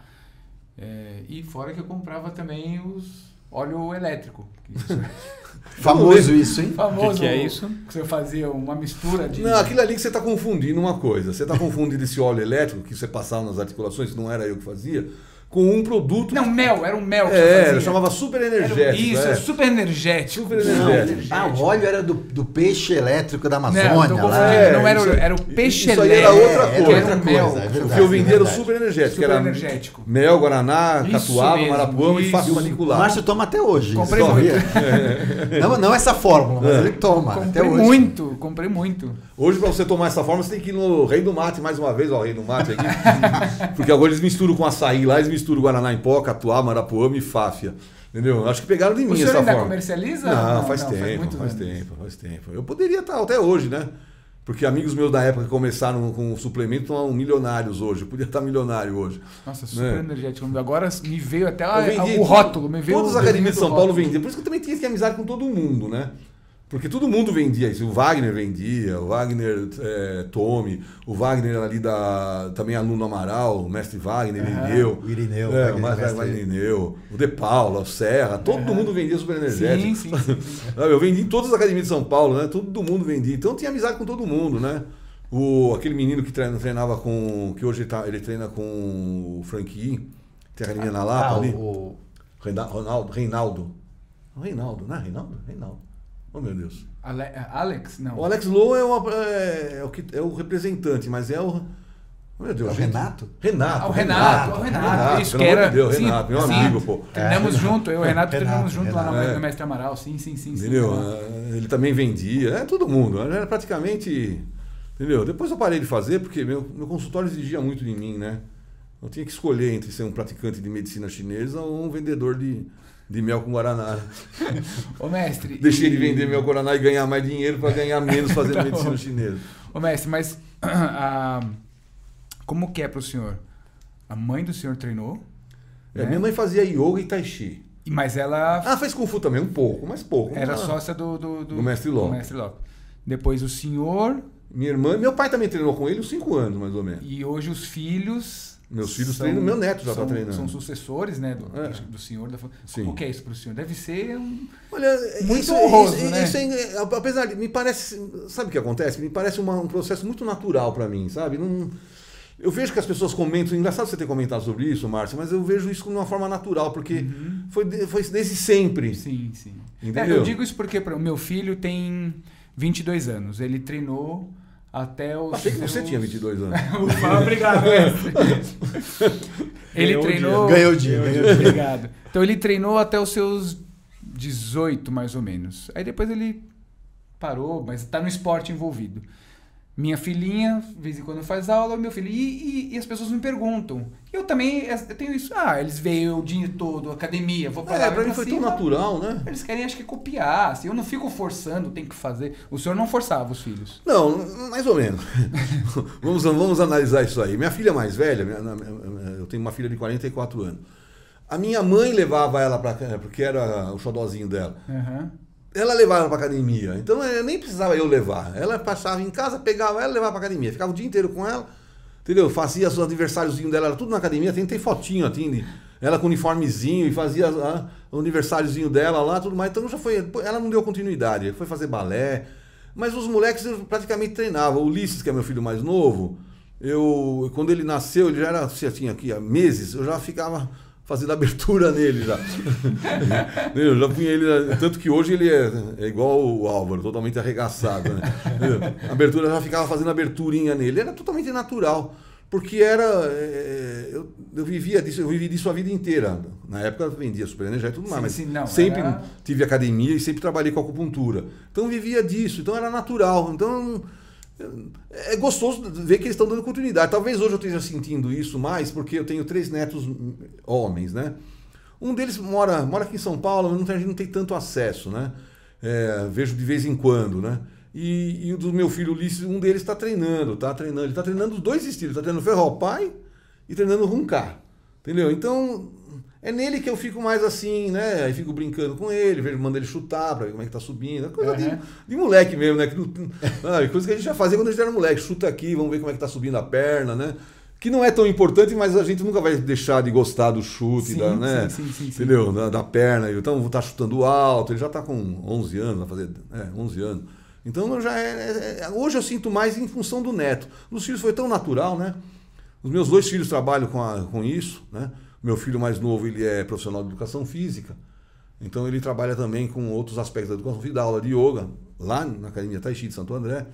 É, e fora que eu comprava também os óleo elétrico. que o senhor- Famoso isso, hein? famoso. que é isso? Que você fazia uma mistura de. Não, aquilo ali que você está confundindo uma coisa. Você está confundindo esse óleo elétrico que você passava nas articulações, que não era eu que fazia, com um produto. Não, mel, era um mel que é, você era, fazia. chamava super Era um- energético. Isso, é. é super energético. Super Não, energético. ah, o óleo era do, do peixe elétrico da Não, Amazônia. tô lá. confundindo, É, não era, o- isso- era o peixe isso aí elétrico. era outra É, era coisa. era outra um mel. coisa, é o que eu vendia era o super energético. Super era energético. Mel, Guaraná, Isso Catuaba, mesmo, Marapuama e isso. Fácil O Manicular. Márcio toma até hoje. Comprei isso, muito. Não, não essa fórmula, mas ele toma. até Comprei hoje. muito, comprei muito. Hoje, para você tomar essa forma, você tem que ir no Rei do Mate mais uma vez, ó, o Rei do Mate aqui. Porque agora eles misturam com açaí lá, eles misturam Guaraná em pó, Catuaba, Marapuama e Fáfia. Entendeu? Acho que pegaram de mim O senhor essa ainda forma. comercializa? Não, faz não, tempo, muito faz, anos. tempo, faz tempo. Eu poderia estar até hoje, né? Porque amigos meus da época que começaram com o suplemento estão milionários hoje. Eu podia estar milionário hoje. Nossa, super Né? energético. Agora me veio até a- vendi o rótulo, me veio Todas as academias de São Paulo vendiam. Por isso que eu também tinha que ter amizade com todo mundo, né? Porque todo mundo vendia isso. O Wagner vendia, o Wagner é, Tome, o Wagner ali da. também aluno Amaral, o mestre Wagner Aham. vendeu. O Irineu, É, o mestre Wagner Irineu, o De Paula, o Serra, todo mundo vendia super energético. Sim, sim, sim. Eu vendi em todas as academias de São Paulo, né? Todo mundo vendia. Então eu tinha amizade com todo mundo, né? O, aquele menino que treina- treinava com. que hoje tá, ele treina com o Franqui, tem a academia na Lapa Ah, ali. o, Reinaldo. Reinaldo, não é Reinaldo? Reinaldo. Oh meu Deus. Ale- Alex? Não. O Alex Lowe é, uma- é- é o, que, é o representante, mas é o. Oh, meu Deus, É o gente. Renato? Renato. Ah, o Renato, o Renato, isso, que era. de Deus, sim, Renato, meu sim, amigo, pô. Treinamos junto, eu e o Renato, Renato, treinamos junto lá no, Renato. no Mestre Amaral, sim, sim, sim. sim, Entendeu? Renato. Ah, Ele também vendia, é todo mundo. Era praticamente. Entendeu? Depois eu parei de fazer porque meu, meu consultório exigia muito de mim, né? Eu tinha que escolher entre ser um praticante de medicina chinesa ou um vendedor de, de mel com guaraná. Ô mestre. Deixei de e- vender mel com guaraná e ganhar mais dinheiro para ganhar menos fazendo Tá medicina chinesa. Ô mestre, mas ah, como que é pro senhor? A mãe do senhor treinou, É, né? Minha mãe fazia yoga e tai chi. e- mas ela Ah, fez kung fu também, um pouco, mas pouco. era Ah, sócia do, do, do mestre Ló. do mestre Ló. Depois o senhor Minha irmã, meu pai também treinou com ele uns 5 anos, mais ou menos. e hoje os filhos. Meus filhos são- treinam, meu neto já tá são, treinando. São sucessores, né, do, É. do senhor. Da, Sim. como que é isso pro senhor? Deve ser um... Olha, Muito isso, honroso, isso, né? isso é- apesar de, me parece, sabe o que acontece? Me parece uma- um processo muito natural para mim, sabe? Não, eu vejo que as pessoas comentam, engraçado você ter comentado sobre isso, Márcio, mas eu vejo isso de uma forma natural, porque foi, de- foi desde sempre. Uhum. Sim, sim. É, Entendeu? eu digo isso porque o meu filho tem 22 anos. Ele treinou até os. Achei que você seus- tinha 22 anos. Ufa, obrigado, mestre. Ele Ganhou o treinou. dia. Ganhou o dia, ganhou o dia. Obrigado. Então ele treinou até os seus 18, mais ou menos. Aí depois ele parou, mas tá no esporte envolvido. Minha filhinha, de vez em quando faz aula, meu filho. E, e- e as pessoas me perguntam. Eu também eu tenho isso. Ah, eles veem o dia todo, academia, vou pra lá. É, vou pra mim foi tão cima. natural, né? Eles querem, acho que, copiar. Assim, eu não fico forçando, tem que fazer. O senhor não forçava os filhos. Não, mais ou menos. vamos, vamos analisar isso aí. Minha filha mais velha, eu tenho uma filha de 44 anos. A minha mãe levava ela para porque era o xodózinho dela. Aham. Ela levava ela pra academia. Então eu nem precisava eu levar. Ela passava em casa, pegava ela levava pra academia. Ficava o dia inteiro com ela. Entendeu? Fazia os aniversáriozinhos dela, era tudo na academia. Tem, tem fotinho, assim, ela com uniformezinho e fazia ah, o aniversáriozinho dela lá, tudo mais. Então já foi. Ela não deu continuidade. Foi fazer balé. Mas os moleques eu praticamente treinavam. O Ulisses, que é meu filho mais novo, eu quando ele nasceu, ele já era, tinha aqui há meses, eu já ficava fazendo abertura nele já. eu já punha ele. Tanto que hoje ele é, é igual o Álvaro, totalmente arregaçado. Né? A abertura já ficava fazendo aberturinha nele. Era totalmente natural. Porque era. É, eu, eu, vivia disso, eu vivi disso a vida inteira. Na época eu vendia super energia e tudo mais, mas sim, não, sempre era... tive academia e sempre trabalhei com acupuntura. Então eu vivia disso, então era natural. Então é gostoso ver que eles estão dando continuidade. Talvez hoje eu esteja sentindo isso mais, porque eu tenho três netos homens, né? Um deles mora, mora aqui em São Paulo, mas não tem, não tem tanto acesso, né? É, vejo de vez em quando, né? E, e o do meu filho Ulisses, um deles está treinando, tá treinando. Ele está treinando dois estilos, está treinando ferro pai e treinando runcar. Entendeu? Então, é nele que eu fico mais assim, né? Aí fico brincando com ele, vejo, mando ele chutar pra ver como é que tá subindo. É coisa uhum. de, de, moleque mesmo, né? Ah, coisa que a gente já fazia quando a gente era moleque. Chuta aqui, vamos ver como é que tá subindo a perna, né? Que não é tão importante, mas a gente nunca vai deixar de gostar do chute, sim, da, né? Sim, sim, Entendeu? Da, da, perna. Então, tá chutando alto. Ele já tá com 11 anos, vai fazer é, 11 anos. Então já é, é, é, hoje eu sinto mais em função do neto. Nos filhos foi tão natural, né? Os meus dois filhos trabalham com, a, com isso, né? Meu filho mais novo ele é profissional de educação física, então ele trabalha também com outros aspectos da educação física, aula de yoga lá na academia Tai Chi de Santo André.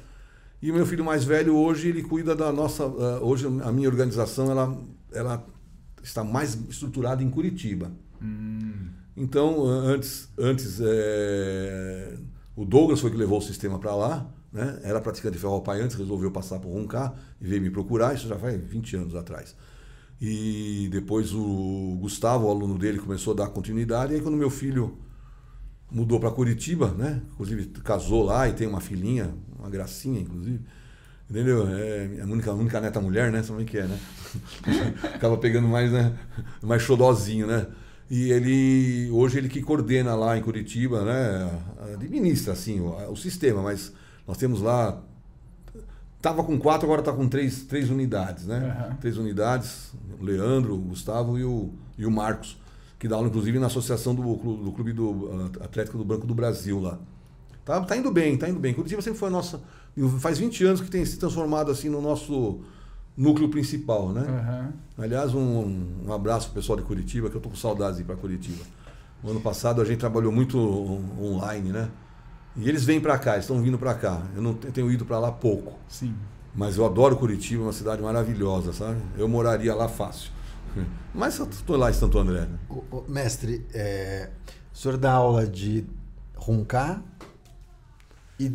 E meu filho mais velho hoje ele cuida da nossa, uh, hoje a minha organização ela, ela está mais estruturada em Curitiba. Hum. Então antes antes é o Douglas foi que levou o sistema para lá, né? Era praticante de ferropai antes, resolveu passar por Roncar e veio me procurar, isso já faz 20 anos atrás. E depois o Gustavo, o aluno dele, começou a dar continuidade. E aí quando meu filho mudou para Curitiba, né? Inclusive casou lá e tem uma filhinha, uma gracinha, inclusive. Entendeu? É a única, a única neta mulher, né? Sabe o que é, né? Acaba pegando mais, né? Mais xodozinho, né? E ele, hoje ele que coordena lá em Curitiba, né? Administra, assim, o, o sistema, mas nós temos lá. Tava com quatro, agora está com três, três unidades, né? Uhum. Três unidades, o Leandro, o Gustavo e o, e o Marcos, que dá aula, inclusive, na associação do, do Clube do Atlético do Banco do Brasil lá. Tá, tá indo bem, tá indo bem. Curitiba sempre foi a nossa. Faz 20 anos que tem se transformado assim no nosso núcleo principal, né? Uhum. Aliás, um, um abraço pro pessoal de Curitiba, que eu tô com saudades de ir para Curitiba. O ano passado a gente trabalhou muito online, né? E eles vêm para cá, eles estão vindo para cá. Eu não eu tenho ido para lá pouco. Sim. Mas eu adoro Curitiba, é uma cidade maravilhosa, sabe? Eu moraria lá fácil. Mas eu estou lá em Santo André. O, o, mestre, é, o senhor dá aula de roncar e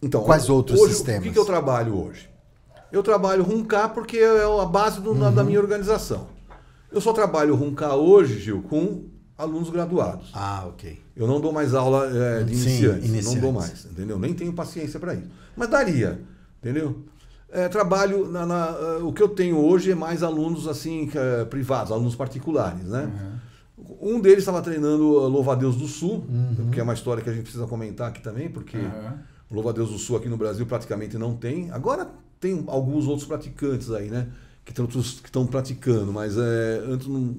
então, quais outros hoje, sistemas? O que, que eu trabalho hoje? Eu trabalho Runcar porque é a base do, uhum. da minha organização. Eu só trabalho Runcar hoje, Gil, com alunos graduados. Ah, ok. Eu não dou mais aula é, de Sim, iniciantes, iniciantes. Não dou mais, entendeu? Nem tenho paciência para isso. Mas daria, entendeu? É, trabalho na, na uh, o que eu tenho hoje é mais alunos assim é, privados, alunos particulares, né? Uhum. Um deles estava treinando Louva Deus do Sul, uhum. que é uma história que a gente precisa comentar aqui também, porque uhum. Louva Deus do Sul aqui no Brasil praticamente não tem. Agora tem alguns outros praticantes aí, né? Que estão praticando, mas é, antes não,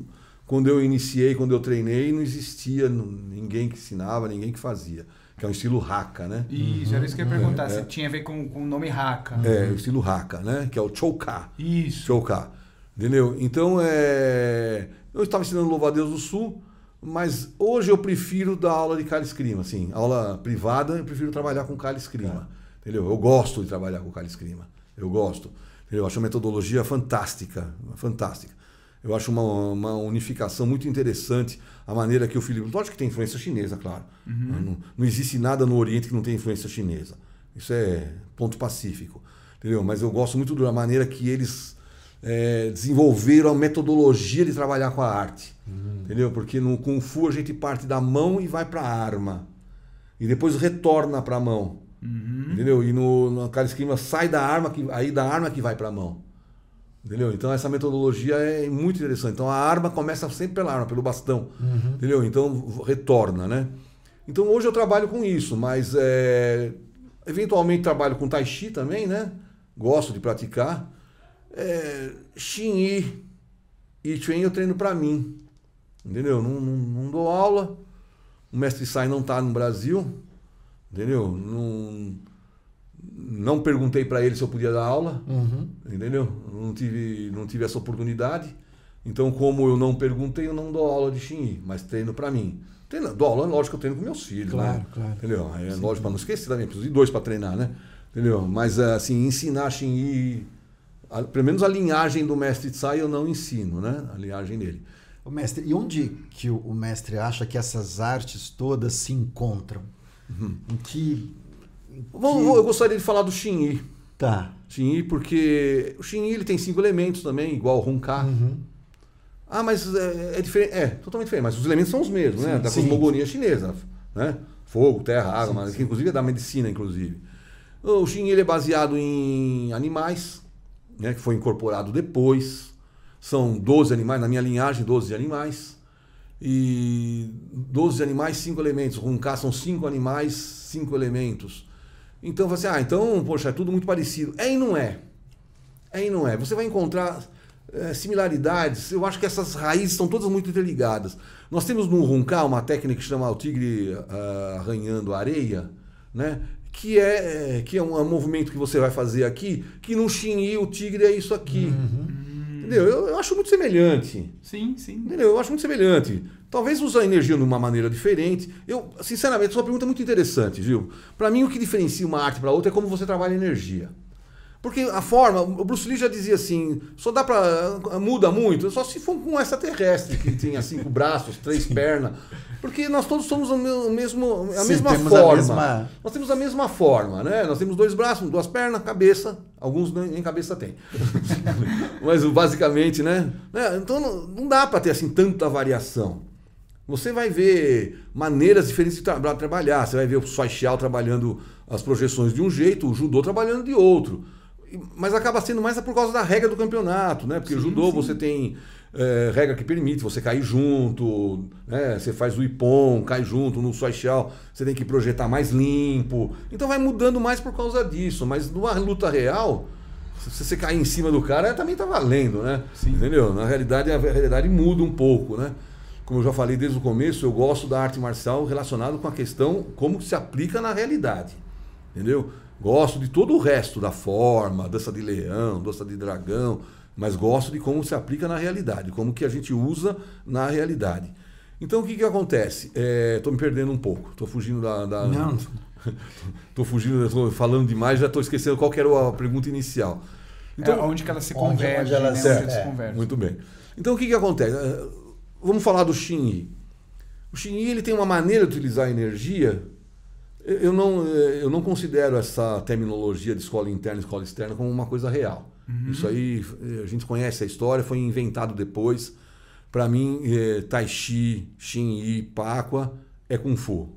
quando eu iniciei, quando eu treinei, não existia ninguém que ensinava, ninguém que fazia. Que é um estilo Haka, né? Isso, era isso que eu ia perguntar, é, se é. tinha a ver com, com o nome Haka. É, o estilo Haka, né? Que é o Choka. Isso. Choka. Entendeu? Então, é... eu estava ensinando Louva a Deus do Sul, mas hoje eu prefiro dar aula de Kali Escrima, assim, aula privada, eu prefiro trabalhar com Kali Escrima. É. Entendeu? Eu gosto de trabalhar com Kali Escrima. Eu gosto. Eu acho a metodologia fantástica, fantástica. Eu acho uma, uma unificação muito interessante a maneira que o Felipe. Lógico que tem influência chinesa, claro. Uhum. Não, não existe nada no Oriente que não tenha influência chinesa. Isso é ponto pacífico. Entendeu? Mas eu gosto muito da maneira que eles é, desenvolveram a metodologia de trabalhar com a arte. Uhum. Entendeu? Porque no Kung Fu a gente parte da mão e vai para a arma. E depois retorna para a mão. Uhum. Entendeu? E no, no cara esquema sai da arma, que, aí da arma que vai para a mão. Entendeu? Então essa metodologia é muito interessante. Então a arma começa sempre pela arma, pelo bastão. Uhum. Entendeu? Então retorna, né? Então hoje eu trabalho com isso, mas é, eventualmente trabalho com Tai Chi também, né? Gosto de praticar. É, Xinyi e Chuan eu treino para mim. Entendeu? Não, não, não, dou aula. O mestre Sai não está no Brasil. Entendeu? Não, não perguntei para ele se eu podia dar aula. Uhum. Entendeu? Não tive, não tive essa oportunidade. Então, como eu não perguntei, eu não dou aula de Xinyi, mas treino para mim. Treino, dou aula, lógico que eu treino com meus filhos. Claro, né? claro. Entendeu? É lógico para não esquecer também, preciso de dois para treinar, né? Entendeu? Mas, assim, ensinar Xinyi, a- pelo menos a linhagem do mestre Tsai eu não ensino, né? A linhagem dele. Ô, mestre, e onde que o, o mestre acha que essas artes todas se encontram? Em que. Vamos- que- eu gostaria de falar do Xinyi. Tá. Xinyi, porque o Xinyi ele tem cinco elementos também, igual o Honka. Uhum. Ah, mas é, é diferente. É, totalmente diferente. Mas os elementos são os mesmos, né? Sim, Da sim. cosmogonia chinesa. Né? Fogo, terra, água, Sim, mas que inclusive é da medicina, inclusive. O Xinyi ele é baseado em animais, né? que foi incorporado depois. São 12 animais, na minha linhagem, 12 animais. E 12 animais, 5 elementos. Honka são 5 animais, 5 elementos. Então você, ah, então, poxa, é tudo muito parecido. É e não é. É e não é. Você vai encontrar eh, similaridades. Eu acho que essas raízes estão todas muito interligadas. Nós temos no Runká uma técnica que chama o tigre ah, arranhando areia, né? Que é, eh, que é um, é um movimento que você vai fazer aqui, que no Xinyi o tigre é isso aqui. Entendeu? Eu, eu acho muito semelhante. Sim, sim. Entendeu? Eu acho muito semelhante. Talvez usar a energia de uma maneira diferente. Eu, sinceramente, sua pergunta é muito interessante, viu? Para mim, o que diferencia uma arte para outra é como você trabalha a energia. Porque a forma, o Bruce Lee já dizia assim, só dá para muda muito, só se for com um extraterrestre que tenha cinco braços, três pernas, porque nós todos somos o me- o mesmo, a Sim, mesma temos a forma. mesma- Nós temos a mesma forma, né? Nós temos dois braços, duas pernas, cabeça, alguns nem cabeça tem. Mas basicamente, né? né? Então não, dá para ter assim tanta variação. Você vai ver maneiras diferentes de tra- trabalhar. Você vai ver o Soi Xiao trabalhando as projeções de um jeito, o judô trabalhando de outro. Mas acaba sendo mais por causa da regra do campeonato, né? Porque o judô você tem é, regra que permite você cair junto, né? Você faz o ipom, cai junto, no Soi Xiao você tem que projetar mais limpo. Então vai mudando mais por causa disso. Mas numa luta real, se você cair em cima do cara, também tá valendo, né? Sim. Entendeu? Na realidade, a realidade muda um pouco, né? Como eu já falei desde o começo, eu gosto da arte marcial relacionado com a questão como se aplica na realidade. Entendeu? Gosto de todo o resto da forma, dança de leão, dança de dragão, mas gosto de como se aplica na realidade, como que a gente usa na realidade. Então o que, que acontece? Estou me perdendo um pouco, estou fugindo da, da, Não. Tô fugindo, tô falando demais, já estou esquecendo qual que era a pergunta inicial. Então, é onde que ela se converge, onde ela né? se- Onde é, convergem. Muito bem. Então o que, que acontece? Eh, Vamos falar do Xinyi. O Xinyi ele tem uma maneira de utilizar a energia. Eu não, eh, eu não considero essa terminologia de escola interna e escola externa como uma coisa real. Isso aí, eh, a gente conhece a história, foi inventado depois. Para mim, eh, Tai Chi, Xinyi, Páqua é Kung Fu.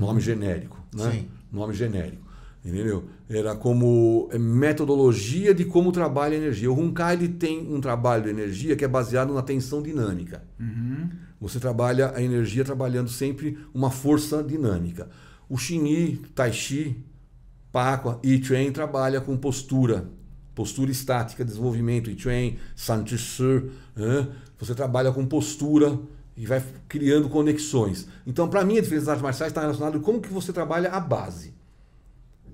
Nome genérico. Né? Sim. Nome genérico. Entendeu? Era como é, metodologia de como trabalha a energia. O Runkai ele tem um trabalho de energia que é baseado na tensão dinâmica. Você trabalha a energia trabalhando sempre uma força dinâmica. O Xinyi, Tai Chi, Páqua e Chuan trabalha com postura, postura estática, desenvolvimento. E Chuan, San né? você trabalha com postura e vai criando conexões. Então, para mim, a diferença das artes marciais está relacionada com como que você trabalha a base.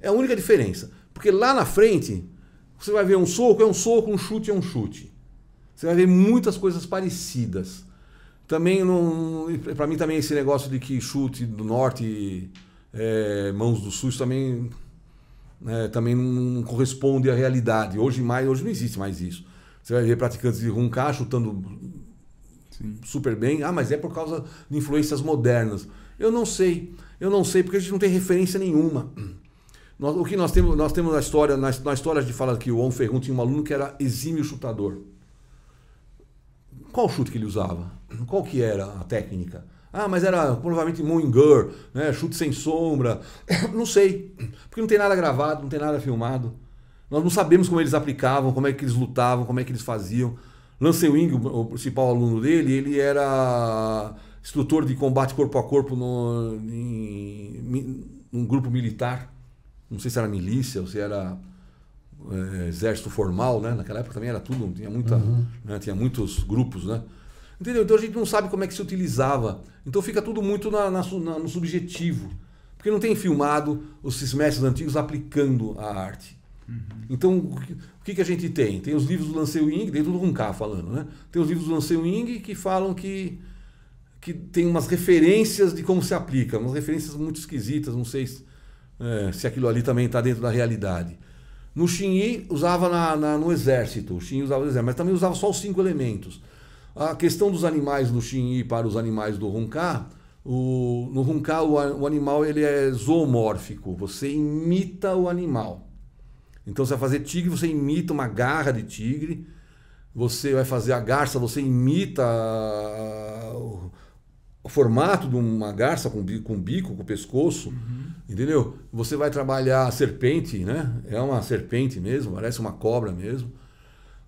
É a única diferença. Porque lá na frente, você vai ver um soco é um soco, um chute é um chute. Você vai ver muitas coisas parecidas. Também, para mim, também esse negócio de que chute do norte, é, mãos do isso também, né, também não corresponde à realidade. Hoje, mais, hoje não existe mais isso. Você vai ver praticantes de runká chutando super bem. Ah, mas é por causa de influências modernas. Eu não sei. Eu não sei, porque a gente não tem referência nenhuma. Nós- o que nós temos, nós temos na história, na, na história de fala que o On Ferrun tinha um aluno que era exímio chutador. Qual chute que ele usava? Qual que era a técnica? Ah, mas era provavelmente Moinger, né? chute sem sombra. Não sei, porque não tem nada gravado, não tem nada filmado. Nós não sabemos como eles aplicavam, como é que eles lutavam, como é que eles faziam. Lance Wing, o principal aluno dele, ele era instrutor de combate corpo a corpo no, em, num grupo militar. Não sei se era milícia ou se era é, exército formal, né? Naquela época também era tudo, tinha muita, né? tinha muitos grupos, né? Entendeu? Então a gente não sabe como é que se utilizava. Então fica tudo muito na- na na- no subjetivo. Porque não tem filmado os mestres antigos aplicando a arte. Então, o que, que a gente tem? Tem os livros do Lancei Wing, dentro do Runcar falando, né? Tem os livros do Lancei Wing que falam que, que tem umas referências de como se aplica, umas referências muito esquisitas, não sei se, é, se aquilo ali também está dentro da realidade. No Xinyi usava na, na- no exército, o Xinyi usava no exército, mas também usava só os cinco elementos. A questão dos animais no Xinyi para os animais do Runcar, o, no Runcar o, o animal ele é zoomórfico, você imita o animal. Então você vai fazer tigre, você imita uma garra de tigre. Você vai fazer a garça, você imita a- o, o formato de uma garça com bico, com, bico, com pescoço. Entendeu? Você vai trabalhar a serpente, né? É uma serpente mesmo, parece uma cobra mesmo.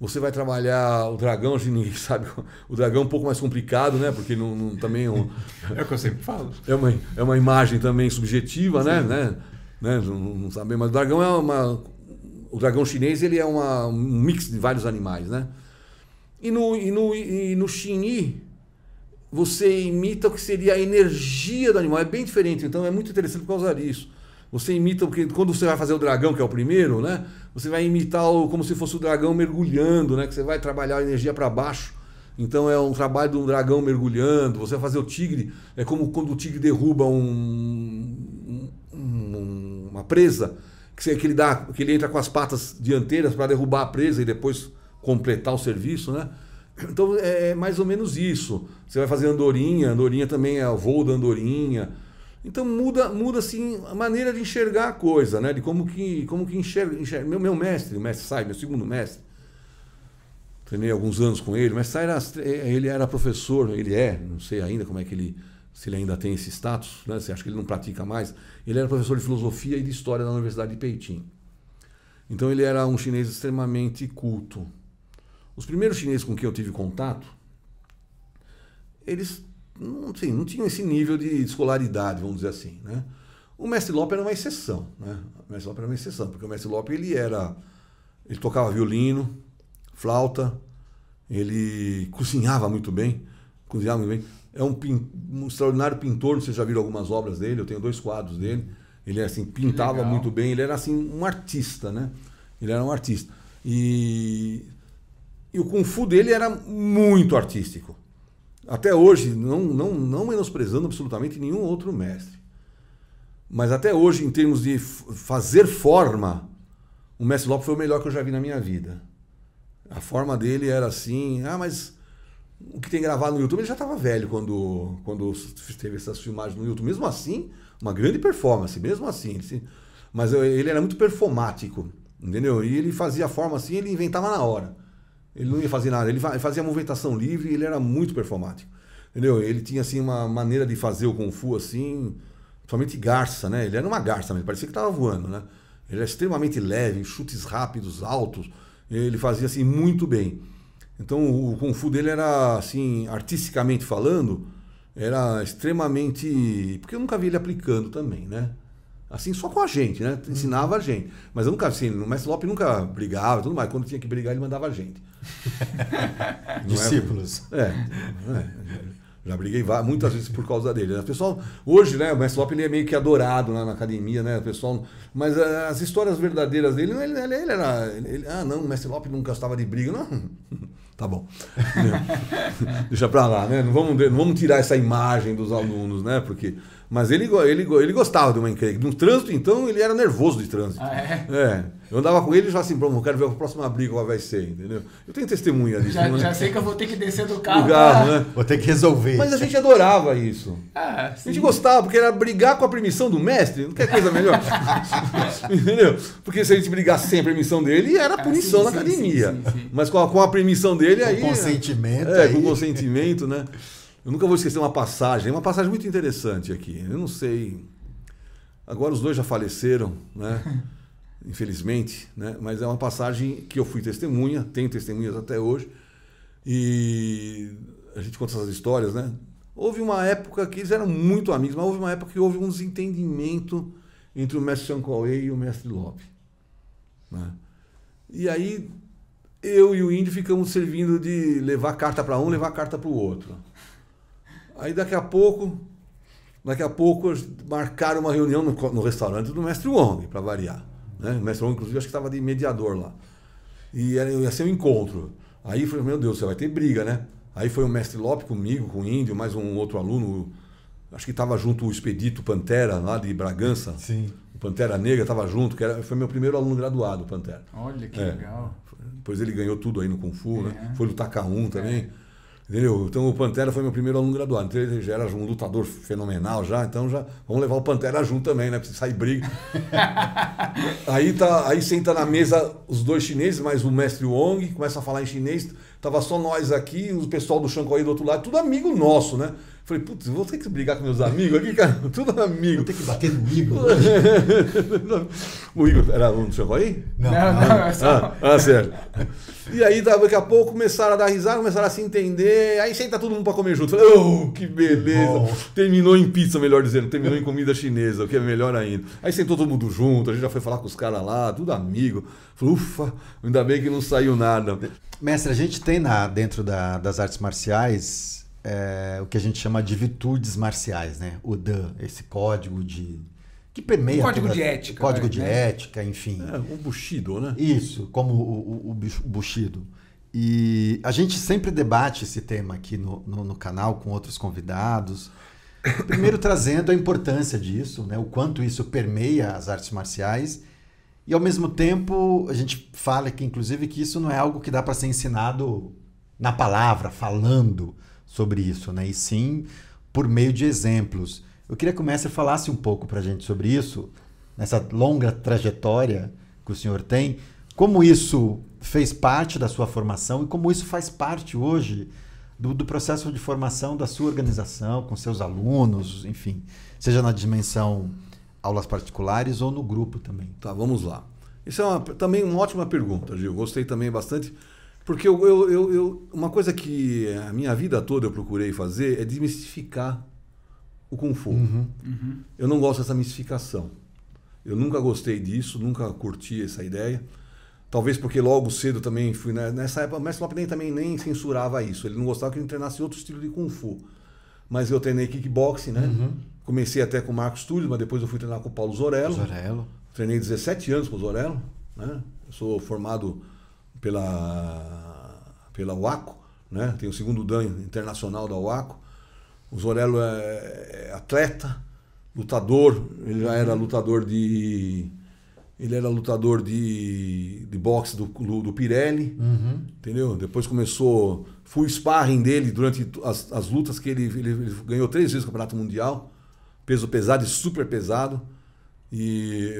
Você vai trabalhar o dragão, que ninguém sabe. O dragão é um pouco mais complicado, né? Porque não, não- também é um- É o que eu sempre falo. é uma, é uma imagem também subjetiva, né? né? né? Não, não sabemos, mas o dragão é uma. O dragão chinês ele é uma, um mix de vários animais, né? E no, e no, e no Xinyi, você imita o que seria a energia do animal. É bem diferente, então é muito interessante por causa disso. Você imita, porque quando você vai fazer o dragão, que é o primeiro, né? Você vai imitar o, como se fosse o dragão mergulhando, né? Que você vai trabalhar a energia para baixo. Então é um trabalho de um dragão mergulhando. Você vai fazer o tigre, é como quando o tigre derruba um, um- uma presa, que, você- que ele dá, que ele entra com as patas dianteiras para derrubar a presa e depois completar o serviço, né? Então é mais ou menos isso. Você vai fazer andorinha, andorinha também é o voo da andorinha. Então muda, muda assim a maneira de enxergar a coisa, né? De como que, como que enxerga, enxerga. Meu, meu mestre, o mestre Sai, meu segundo mestre, treinei alguns anos com ele. O mestre Sai era, ele era professor, ele é, não sei ainda como é que ele, se ele ainda tem esse status, né? Você acha que ele não pratica mais? Ele era professor de filosofia e de história na Universidade de Peipim. Então ele era um chinês extremamente culto. Os primeiros chineses com quem eu tive contato, eles não, sei, não tinham esse nível de escolaridade, vamos dizer assim. Né? O mestre Lope era uma exceção. Né? O mestre Lope era uma exceção, porque o mestre Lope ele era. Ele tocava violino, flauta, ele cozinhava muito bem. Cozinhava muito bem. É um, um extraordinário pintor, vocês já viram algumas obras dele, eu tenho dois quadros dele. Ele assim, pintava muito bem, ele era assim um artista, né? Ele era um artista. E, e o Kung Fu dele era muito artístico. Até hoje, não, não, não menosprezando absolutamente nenhum outro mestre. Mas até hoje, em termos de fazer forma, o mestre Lopes foi o melhor que eu já vi na minha vida. A forma dele era assim, ah, mas o que tem gravado no YouTube, ele já estava velho quando, quando teve essas filmagens no YouTube. Mesmo assim, uma grande performance, mesmo assim. Mas eu- ele era muito performático, entendeu? E ele fazia forma assim, ele inventava na hora. Ele não ia fazer nada, ele fa- fazia movimentação livre e ele era muito performático. Entendeu? Ele tinha assim uma maneira de fazer o Kung Fu assim, somente garça, né? Ele era uma garça, mas parecia que estava voando, né? Ele era extremamente leve, chutes rápidos, altos. Ele fazia assim muito bem. Então o Kung Fu dele era assim, artisticamente falando, era extremamente, porque eu nunca vi ele aplicando também, né? Assim, só com a gente, né? Ensinava a gente. Mas eu nunca, assim, o Mestre Lopes nunca brigava e tudo mais. Quando tinha que brigar, ele mandava a gente. É- Discípulos. é, é, já briguei muitas vezes por causa dele. O pessoal, hoje, né, o Mestre Lopes ele é meio que adorado lá na academia, né? O pessoal, mas ah, as histórias verdadeiras dele, ele, ele, ele era. ele- ah, não, o Mestre Lopes não gostava de briga. Não. Tá bom. Deixa pra lá, né? Não vamos, não vamos tirar essa imagem dos alunos, né? Porque. Mas ele, ele, ele gostava de uma encrenca. No trânsito, então, ele era nervoso de trânsito. Ah, é? É. Eu andava com ele e já assim, pronto, eu quero ver a próxima briga qual vai ser, entendeu? Eu tenho testemunha disso. Já, né? já sei que eu vou ter que descer do Do carro. carro, pra- né? Vou ter que resolver. Mas a gente adorava isso. Ah, A gente gostava, porque era brigar com a permissão do mestre, não quer coisa melhor. Entendeu? Porque se a gente brigasse sem a permissão dele, era Ah, punição sim, na academia. sim, sim, sim. Mas com a, com a permissão dele, Com aí. consentimento, É, aí- com consentimento, né? Eu nunca vou esquecer uma passagem, uma passagem muito interessante aqui. Eu não sei. Agora os dois já faleceram, né? Infelizmente, né? Mas é uma passagem que eu fui testemunha, tenho testemunhas até hoje. E a gente conta essas histórias, né? Houve uma época que eles eram muito amigos, mas houve uma época que houve um desentendimento entre o mestre Chancauê e o mestre Lope. Né? E aí eu e o índio ficamos servindo de levar carta para um, levar carta para o outro. Aí daqui a pouco, daqui a pouco marcaram uma reunião no, no restaurante do mestre Wong, para variar. Né? O mestre Wong, inclusive, acho que estava de mediador lá. E era, ia ser um encontro. Aí falei, meu Deus, você vai ter briga, né? Aí foi o mestre Lope comigo, com o Índio, mais um outro aluno. Acho que estava junto o Expedito Pantera, lá de Bragança. Sim. O Pantera Negra estava junto, que era, foi meu primeiro aluno graduado, o Pantera. Olha que É. legal. Depois ele ganhou tudo aí no Kung Fu, né? É. Foi lutar K1 também. Entendeu? Então o Pantera foi meu primeiro aluno graduado. Então ele já era um lutador fenomenal já, então já vamos levar o Pantera junto também, né? Pra sair briga. aí, tá, aí senta na mesa os dois chineses, mais o mestre Wong, começa a falar em chinês. Tava só nós aqui, o pessoal do Shanghai do outro lado, tudo amigo nosso, né? Falei, putz, vou ter que brigar com meus amigos aqui, cara. Tudo amigo. Vou ter que bater no Igor. o Igor era um do Shanghai? Não, Não, não, é só. Ah, ah, sério. E aí, daqui a pouco, começaram a dar risada, começaram a se entender. Aí senta todo mundo pra comer junto. Falei, oh, que beleza. bom. Terminou em pizza, melhor dizendo. Terminou em comida chinesa, o que é melhor ainda. Aí sentou todo mundo junto, a gente já foi falar com os caras lá, tudo amigo. Falei, ufa, ainda bem que não saiu nada. Mestre, a gente tem na, dentro da- das artes marciais é, o que a gente chama de virtudes marciais, né? O Dan, esse código de. que permeia. Código toda- de ética, Código vai, de né? ética, enfim. É, um Bushido, né? Isso, como o, o, o Bushido. E a gente sempre debate esse tema aqui no, no, no canal com outros convidados. Primeiro trazendo a importância disso, né? o quanto isso permeia as artes marciais. E ao mesmo tempo, a gente fala que, inclusive, que isso não é algo que dá para ser ensinado na palavra, falando sobre isso, né? E sim por meio de exemplos. Eu queria que o mestre falasse um pouco para a gente sobre isso, nessa longa trajetória que o senhor tem, como isso fez parte da sua formação e como isso faz parte hoje do, do processo de formação da sua organização, com seus alunos, enfim, seja na dimensão aulas particulares ou no grupo também. Tá, vamos lá. Isso é uma- também uma ótima pergunta, Gil. Gostei também bastante. Porque eu, eu, eu- eu- uma coisa que a minha vida toda eu procurei fazer é desmistificar o Kung Fu. Eu não gosto dessa mistificação. Eu nunca gostei disso, nunca curti essa ideia. Talvez porque logo cedo também fui. né, Nessa época, o Mestre Lopes nem, também nem censurava isso. Ele não gostava que eu treinasse outro estilo de Kung Fu. Mas eu treinei kickboxing, né? Comecei até com o Marcos Túlio, mas depois eu fui treinar com o Paulo Zorello. Zorello. Treinei 17 anos com o Zorello. Né? Eu sou formado pela, pela UACO, né? tenho o segundo Dan internacional da UACO. O Zorello é, é atleta, lutador, ele já era lutador de. Ele era lutador de, de boxe do, do Pirelli, Uhum. entendeu? Depois começou. Fui sparring dele durante as, as lutas que ele, ele, ele ganhou três vezes o Campeonato Mundial, peso pesado e super pesado. E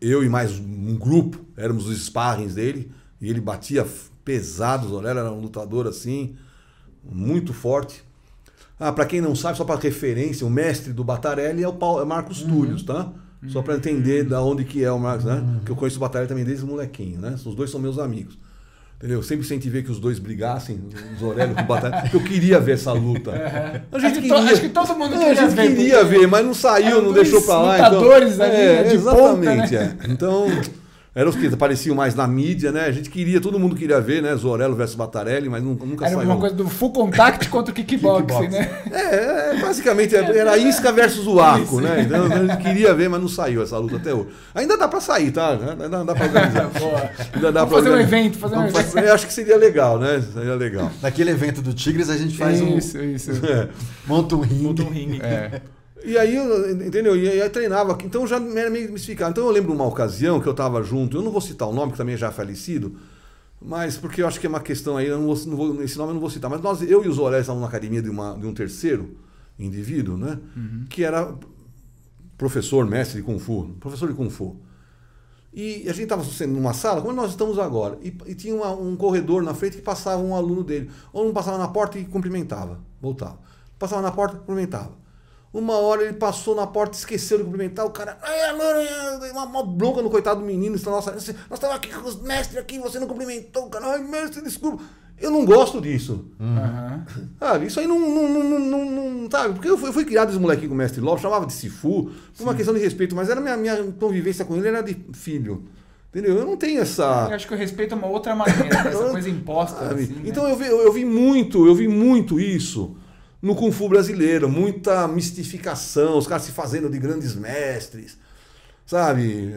eu, eu e mais um grupo éramos os sparrings dele, e ele batia pesado, o Zorello era um lutador assim, muito forte. Ah, para quem não sabe, só para referência, o mestre do Batarelli é o Paulo, é Marcos Túlios, tá? Só para entender da onde que é o Marcos, né? Que eu conheço o Batarelli também desde molequinho, né? Os dois são meus amigos. Entendeu? Eu sempre incentivei que os dois brigassem, o Zorelli com o porque eu queria ver essa luta. A Acho que to- acho que todo mundo É, a queria gente ver, queria ver, mas não saiu, não deixou pra lá. lutadores então, ali, é, né, de exatamente, ponta, é. Então, eram os que apareciam mais na mídia, né? A gente queria, todo mundo queria ver, né? Zorello versus Batarelli, mas nunca, nunca Era saiu. uma coisa do full contact contra o kickboxing, Kickboxing. né? É, é, basicamente era isca versus o arco, né? Então, a gente queria ver, mas não saiu essa luta até hoje. Ainda dá pra sair, tá? Ainda dá pra organizar. Boa. Ainda dá Vamos pra fazer um organizar. evento, fazer um Vamos evento. fazer- Eu acho que seria legal, né? Seria legal. Naquele evento do Tigres a gente faz um. Isso, isso. É. Monta um ringue. Monta um ringue. É. E aí, eu- entendeu? E aí treinava, então já era meio mistificado. Então eu lembro uma ocasião que eu estava junto, eu não vou citar o nome, que também já é falecido, mas porque eu acho que é uma questão aí, não vou, não vou- esse nome eu não vou citar, mas nós, eu e os Zoré estávamos na academia de, uma, de um terceiro indivíduo, né? Que era professor, mestre de Kung Fu, professor de Kung Fu. E a gente estava numa sala, como nós estamos agora, e, e tinha uma- um corredor na frente que passava um aluno dele. Ou um passava na porta e cumprimentava, voltava. Passava na porta e cumprimentava. Uma hora ele passou na porta, esqueceu de cumprimentar, o cara, uma, uma bronca no coitado do menino, nossa, nós estamos aqui com os mestres aqui, você não cumprimentou, o cara, ai mestre, desculpa. Eu não gosto disso. Aham. Sabe, isso aí não, não, não, não, não- sabe, porque eu fui, eu fui criado esse molequinho com o mestre Lopes, chamava de Sifu, por uma questão de respeito, mas era minha, minha convivência com ele era de filho. Entendeu? Eu não tenho essa. Eu acho que o respeito é uma outra maneira, essa coisa imposta. Assim, né? então eu vi, eu, eu vi muito, eu vi muito isso no Kung Fu brasileiro, muita mistificação, os caras se fazendo de grandes mestres, sabe?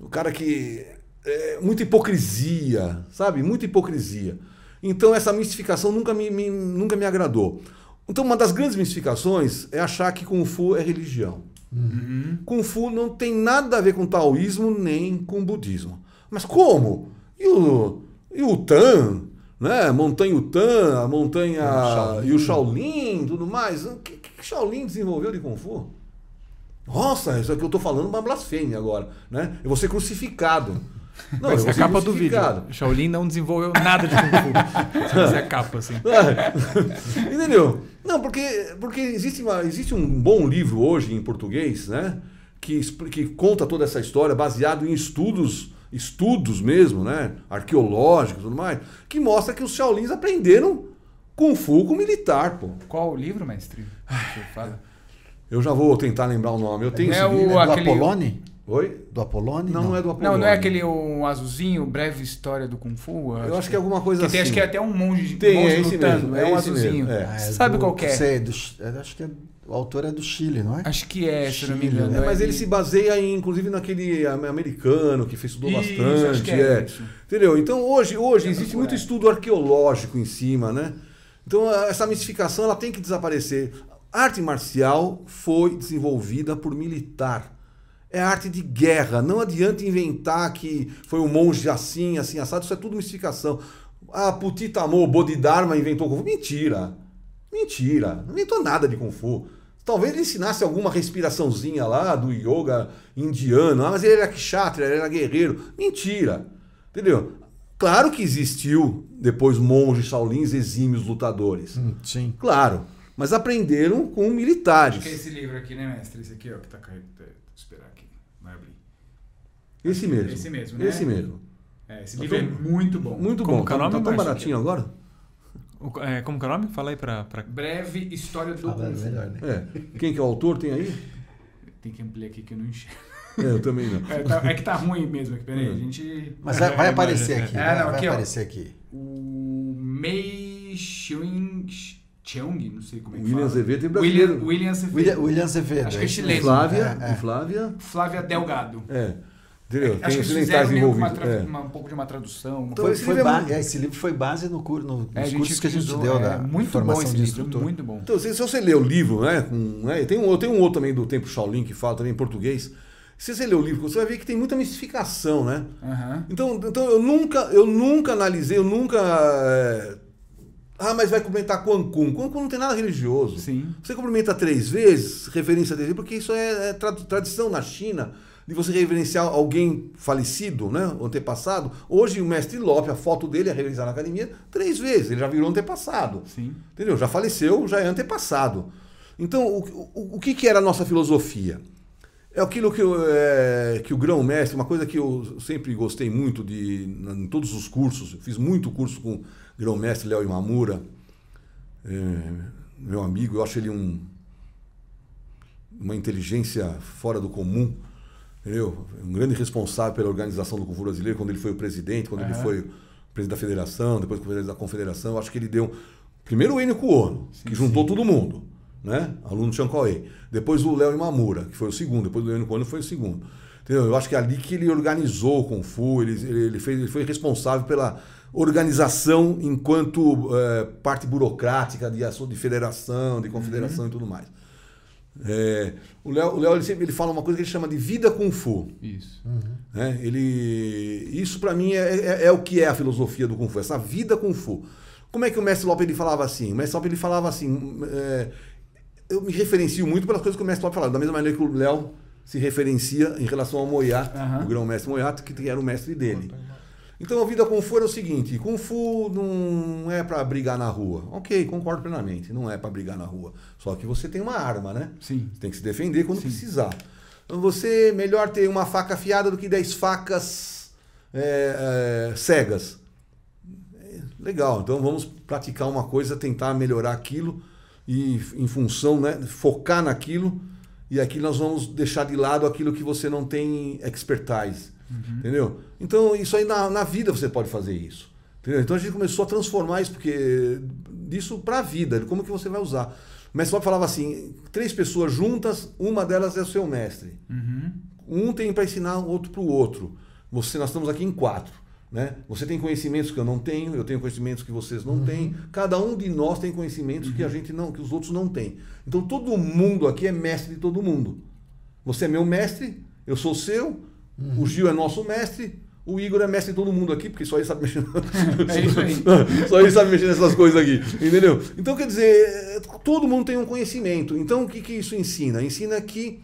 O cara que. É, muita hipocrisia, sabe? Muita hipocrisia. Então essa mistificação nunca me, me- nunca me agradou. Então uma das grandes mistificações é achar que Kung Fu é religião. Kung Fu não tem nada a ver com taoísmo nem com budismo. Mas como? E o, e o Tan, né? Montanha Utan, a montanha e o Shaolin, tudo mais. O que, que Shaolin desenvolveu de Kung Fu? Nossa, isso aqui eu tô falando uma blasfêmia agora, né? Eu vou ser crucificado. Não, vou é a ser capa do vídeo. Shaolin não desenvolveu nada de Kung Fu. Essa é a capa, assim. É. Entendeu? Não, porque, porque existe, uma- existe um bom livro hoje em português, né? Que, que conta toda essa história baseado em estudos, estudos mesmo, né? Arqueológicos e tudo mais, que mostra que os Shaolins aprenderam Kung Fu com militar, pô. Qual o livro, mestre? Eu já vou tentar lembrar o nome. Eu tenho É esse o- livro. É do aquele- Apolone? Oi? Do Apolone? Não, não é do Apolônio. Não, não é aquele um azulzinho, breve história do Kung Fu? Eu acho que é alguma coisa que tem, assim. Acho que é até um monge, Tem, monge é lutando. mesmo, é, é um esse azulzinho. mesmo, é. Ah, Sabe do- qual que é? Sei, do, é, acho que é, o autor é do Chile, não é? Acho que é, se eu não me Chile, engano. né? É, mas É ele se baseia, em, inclusive, naquele am- americano que estudou Isso, bastante. acho que é isso. Entendeu? Então, hoje, hoje existe muito estudo arqueológico em cima, né? Então, essa mistificação ela tem que desaparecer. A arte marcial foi desenvolvida por militar. É arte de guerra. Não adianta inventar que foi um monge assim, assim, assado. Isso é tudo mistificação. Ah, Putitamo, Bodhidharma inventou Kung Fu. Mentira. Mentira. Não inventou nada de Kung Fu. Talvez ele ensinasse alguma respiraçãozinha lá do yoga indiano. Ah, mas ele era kshatriya, ele era guerreiro. Mentira. Entendeu? Claro que existiu depois monges shaolins exímios lutadores. Hum, sim. Claro. Mas aprenderam com militares. Acho que é esse livro aqui, né, mestre? Esse aqui, ó, que tá carregando. Vou esperar aqui. Vai abrir. Esse mesmo. Esse mesmo, né? Esse mesmo. É, esse livro é muito bom. Muito Como bom. é o Tá, tá tão baratinho agora? O- é, como que é o nome? Fala aí pra... pra... Breve História do Fala Kung Fu. melhor, né? É. Quem que é o autor? Tem aí? Tem que ampliar aqui que eu não enxergo. É, eu também não. É, tá- é que tá ruim mesmo aqui, peraí. A gente... Mas vai, vai É, aparecer imagem, aqui. é. vai, É, não, vai aqui, ó. aparecer aqui. O Mei Cheung... Cheung? Não sei como é que William fala. Azevedo tem brasileiro. William, William Azevedo. William, William Azevedo. Acho que é chileno. Flávia. É, é. E Flávia. Flávia Delgado. É. Entendeu? Acho Tem ocidentais fizeram meio que uma envolvidos. tra- É. uma- um pouco de uma tradução. uma Então, esse foi livro é ba- muito- é, esse livro foi base no, cur- no, nos É, a gente cursos que a gente deu é, da muito bom formação esse de livro, instrutor. muito bom. Então, se, se você ler o livro, né, com, né, tem um, tem um outro também do Tempo Shaolin que fala também em português. Se você ler o livro, você vai ver que tem muita mistificação, né? Aham. Então, então eu nunca, eu nunca analisei, eu nunca. é, Ah, mas vai cumprimentar Quan Kun. Quan Kun não tem nada religioso. Sim. Você cumprimenta três vezes, referência dele, porque isso é, é tra- tradição na China de você reverenciar alguém falecido, né? Antepassado. Hoje o mestre Lope, a foto dele é reverenciar na academia três vezes. Ele já virou antepassado. Sim. Entendeu? Já faleceu, já é antepassado. Então, o, o, o que, que era a nossa filosofia? É aquilo que, eu, é, que o grão-mestre, uma coisa que eu sempre gostei muito de, em todos os cursos, eu fiz muito curso com o grão-mestre Léo Imamura, é, meu amigo, eu acho ele um, uma inteligência fora do comum, entendeu? Um grande responsável pela organização do Kung Fu brasileiro, quando ele foi o presidente, quando ele Aham. foi o presidente da federação, depois o presidente da confederação, eu acho que ele deu primeiro o Enio Kuono, que juntou todo mundo, né? Aluno Chancauê. Depois o Léo Imamura, que foi o segundo, depois do Enio Kuono foi o segundo. Entendeu? Eu acho que é ali que ele organizou o Kung Fu, ele, ele, fez, ele foi responsável pela organização enquanto eh, parte burocrática de de federação, de confederação e tudo mais. É, o Léo, o Léo ele sempre ele fala uma coisa que ele chama de vida Kung Fu. Isso. né? Ele, isso para mim é, é- é o que é a filosofia do Kung Fu, essa vida Kung Fu. Como é que o mestre Lopes ele falava assim? O mestre Lopes ele falava assim. é, eu me referencio muito pelas coisas que o mestre Lopes falava, da mesma maneira que o Léo se referencia em relação ao Moyá, Aham. o grão-mestre Moyá, que era o mestre dele. Então a vida Kung Fu era o seguinte: Kung Fu não é para brigar na rua. Ok, concordo plenamente, não é para brigar na rua. Só que você tem uma arma, né? Sim. Você tem que se defender quando precisar. Então você melhor ter uma faca afiada do que 10 facas é, é, cegas. É, Legal, então vamos praticar uma coisa, tentar melhorar aquilo e em função, né, focar naquilo e aqui nós vamos deixar de lado aquilo que você não tem expertise, entendeu? Então isso aí na, na vida você pode fazer isso, entendeu? Então a gente começou a transformar isso porque disso para a vida, como que você vai usar? O mestre falava assim, três pessoas juntas, uma delas é o seu mestre. Uhum. Um tem para ensinar o outro para o outro. Você, nós estamos aqui em quatro. Né? Você tem conhecimentos que eu não tenho, eu tenho conhecimentos que vocês não têm. Cada um de nós tem conhecimentos que a gente não, que os outros não têm. Então todo mundo aqui é mestre de todo mundo. Você é meu mestre, eu sou seu, o Gil é nosso mestre, o Igor é mestre de todo mundo aqui, porque só ele sabe mexer. É isso aí. só ele sabe mexer nessas coisas aqui, entendeu? Então quer dizer, todo mundo tem um conhecimento. Então o que, que isso ensina? Ensina que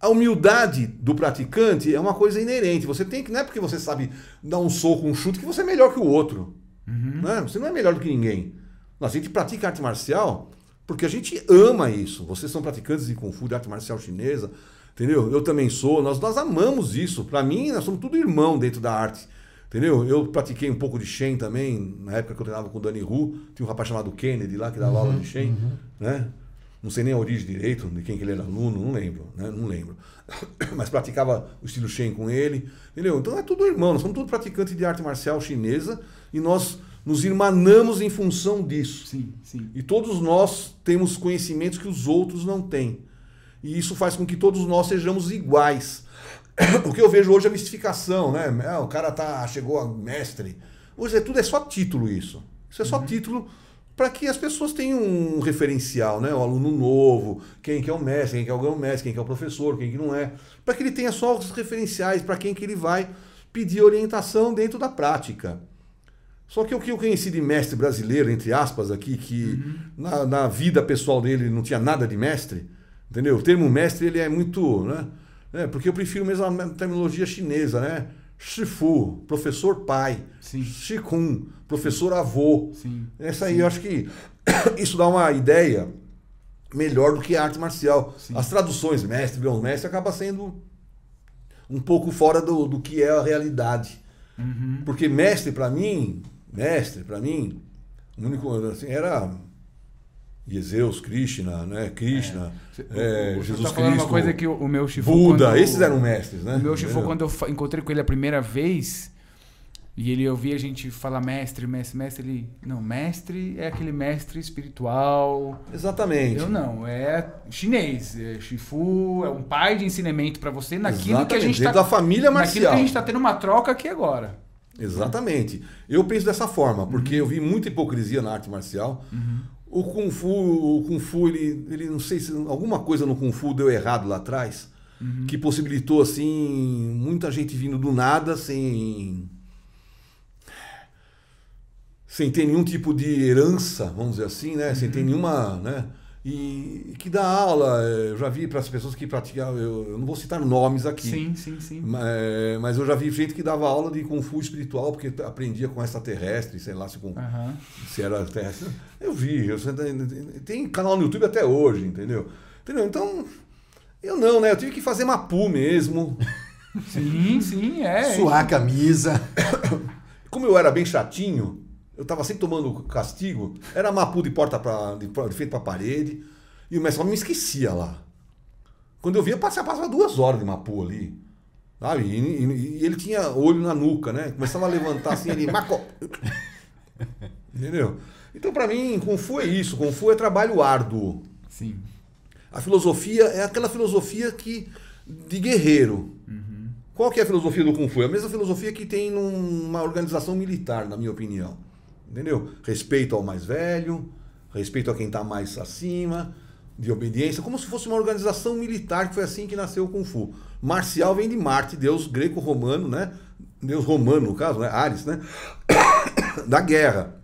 a humildade do praticante é uma coisa inerente. Você tem que, não é porque você sabe dar um soco, um chute, que você é melhor que o outro. Né? Você não é melhor do que ninguém. A gente pratica arte marcial porque a gente ama isso. Vocês são praticantes de Kung Fu, de arte marcial chinesa, entendeu? Eu também sou. Nós, nós amamos isso. Para mim, nós somos tudo irmão dentro da arte. Entendeu? Eu pratiquei um pouco de Shen também, na época que eu treinava com o Dani Hu. Tinha um rapaz chamado Kennedy lá que dava aula de Shen, né? Não sei nem a origem direito, de quem que ele era aluno, não lembro, né? Não lembro. Mas praticava o estilo Shen com ele, entendeu? Então é tudo irmão, nós somos todos praticantes de arte marcial chinesa e nós nos irmanamos em função disso. Sim, sim. E todos nós temos conhecimentos que os outros não têm. E isso faz com que todos nós sejamos iguais. O que eu vejo hoje é a mistificação, né? Ah, o cara tá, chegou a mestre. Hoje é tudo é só título isso. Isso é só título para que as pessoas tenham um referencial, né? O aluno novo, quem que é o mestre, quem que é o mestre, quem que é o professor, quem que não é. Para que ele tenha só os referenciais para quem que ele vai pedir orientação dentro da prática. Só que o que eu conheci de mestre brasileiro, entre aspas, aqui, que na, na vida pessoal dele não tinha nada de mestre, entendeu? O termo mestre ele é muito. Né? É, porque eu prefiro mesmo a terminologia chinesa, né? Shifu, professor pai. Sim. Shikun, professor avô. Sim. Essa aí eu acho que isso dá uma ideia melhor do que a arte marcial. Sim. As traduções, mestre, grão mestre, acaba sendo um pouco fora do, do que é a realidade. Uhum. Porque mestre para mim, mestre para mim, o único assim, era Zeus, Krishna, né? Krishna, é, Você Jesus tá falando Cristo, uma coisa que o, meu Shifu... Buda, quando- esses eram mestres, né? O meu Shifu, quando eu encontrei com ele a primeira vez, e ele ouvia a gente falar mestre, mestre, mestre, ele... Não, mestre é aquele mestre espiritual... Exatamente. Eu não, é chinês. É Shifu, é um pai de ensinamento pra você naquilo que a Exatamente, gente tá... dentro da família Naquilo marcial. que a gente tá tendo uma troca aqui agora. Exatamente. Eu penso dessa forma, porque Uhum. eu vi muita hipocrisia na arte marcial. O Kung Fu, o Kung Fu, ele, ele não sei se alguma coisa no Kung Fu deu errado lá atrás, Uhum. que possibilitou assim muita gente vindo do nada sem sem ter nenhum tipo de herança, vamos dizer assim, né? Sem Uhum. ter nenhuma, né? E que dá aula, eh, eu já vi para as pessoas que praticam, eu, eu não vou citar nomes aqui. Sim, sim, sim. Ma- é, Mas eu já vi gente que dava aula de Kung Fu espiritual, porque aprendia com extraterrestre, sei lá se, com, Aham. se era terrestre. Eu vi, eu, tem canal no YouTube até hoje, entendeu? Entendeu? Então, eu não, né? Eu tive que fazer Mapu mesmo. Sim, sim, é. Suar a camisa. Como eu era bem chatinho, eu tava sempre tomando castigo, era Mapu de porta pra, de, de frente pra parede, e o mestre me esquecia lá. Quando eu via, passava, passava duas horas de Mapu ali. Sabe? E, e- e ele tinha olho na nuca, né? Começava a levantar assim, ele. Maco... Entendeu? Então, pra mim, Kung Fu é isso. Kung Fu é trabalho árduo. Sim. A filosofia é aquela filosofia que de guerreiro. Qual que é a filosofia do Kung Fu? É a mesma filosofia que tem numa organização militar, na minha opinião. Entendeu? Respeito ao mais velho, respeito a quem está mais acima, de obediência, como se fosse uma organização militar, que foi assim que nasceu o Kung Fu. Marcial vem de Marte, deus greco-romano, né? Deus romano, no caso, né? Ares, né? da guerra.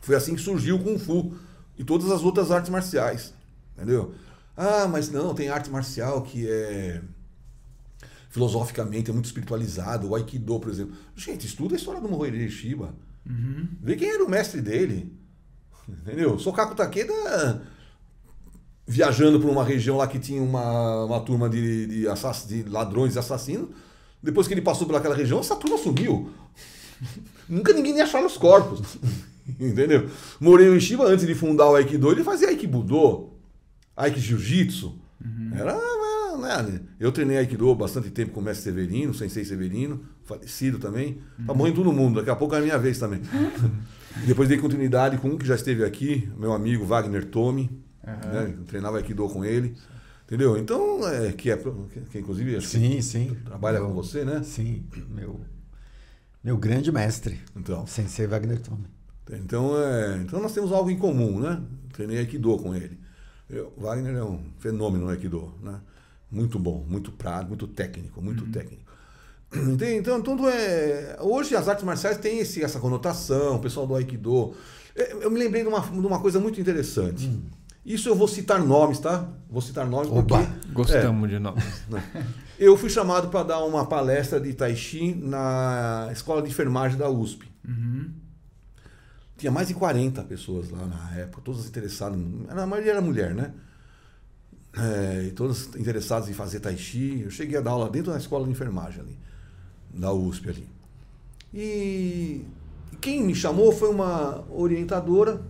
Foi assim que surgiu o Kung Fu e todas as outras artes marciais. Entendeu? Ah, mas não, tem arte marcial que é filosoficamente é muito espiritualizado, o Aikido, por exemplo. Gente, estuda a história do Morihei Shiba. Vê quem era o mestre dele. Entendeu? Sokaku Takeda viajando por uma região lá que tinha uma, uma turma de, de, assass- de ladrões e assassinos. Depois que ele passou pelaquela região, essa turma sumiu. Nunca ninguém ia achar os corpos. Entendeu? Morei Shiba, antes de fundar o Aikido, ele fazia Aikibudo, Aiki Jiu-Jitsu. Era, né? Eu treinei Aikido há bastante tempo com o mestre Severino, Sensei Severino, falecido também. Tá morrendo todo mundo, daqui a pouco é a minha vez também. Depois dei continuidade com um que já esteve aqui, meu amigo Wagner Tomi. Né? Eu treinava Aikido com ele. Entendeu? Então, é, que é. Que, inclusive acho que Sim, sim. trabalha Meu- com você, né? Sim, meu, meu grande mestre, Então. Sensei Wagner Tome. Então, é, então nós temos algo em comum, né? Treinei Aikido com ele. Eu- Wagner é um fenômeno no Aikido, né? Muito bom, muito prático, muito técnico, muito técnico. Entende? Então, tudo é. Hoje as artes marciais têm esse, essa conotação, o pessoal do Aikido. É, Eu me lembrei de uma, de uma coisa muito interessante. Isso eu vou citar nomes, tá? Vou citar nomes Opa. porque Gostamos de nós. eu fui chamado para dar uma palestra de Tai Chi na escola de enfermagem da USP. Tinha mais de 40 pessoas lá na época, todas interessadas. A maioria era mulher, né? É, e todas interessadas em fazer Tai Chi. Eu cheguei a dar aula dentro da escola de enfermagem ali, da USP ali. E quem me chamou foi uma orientadora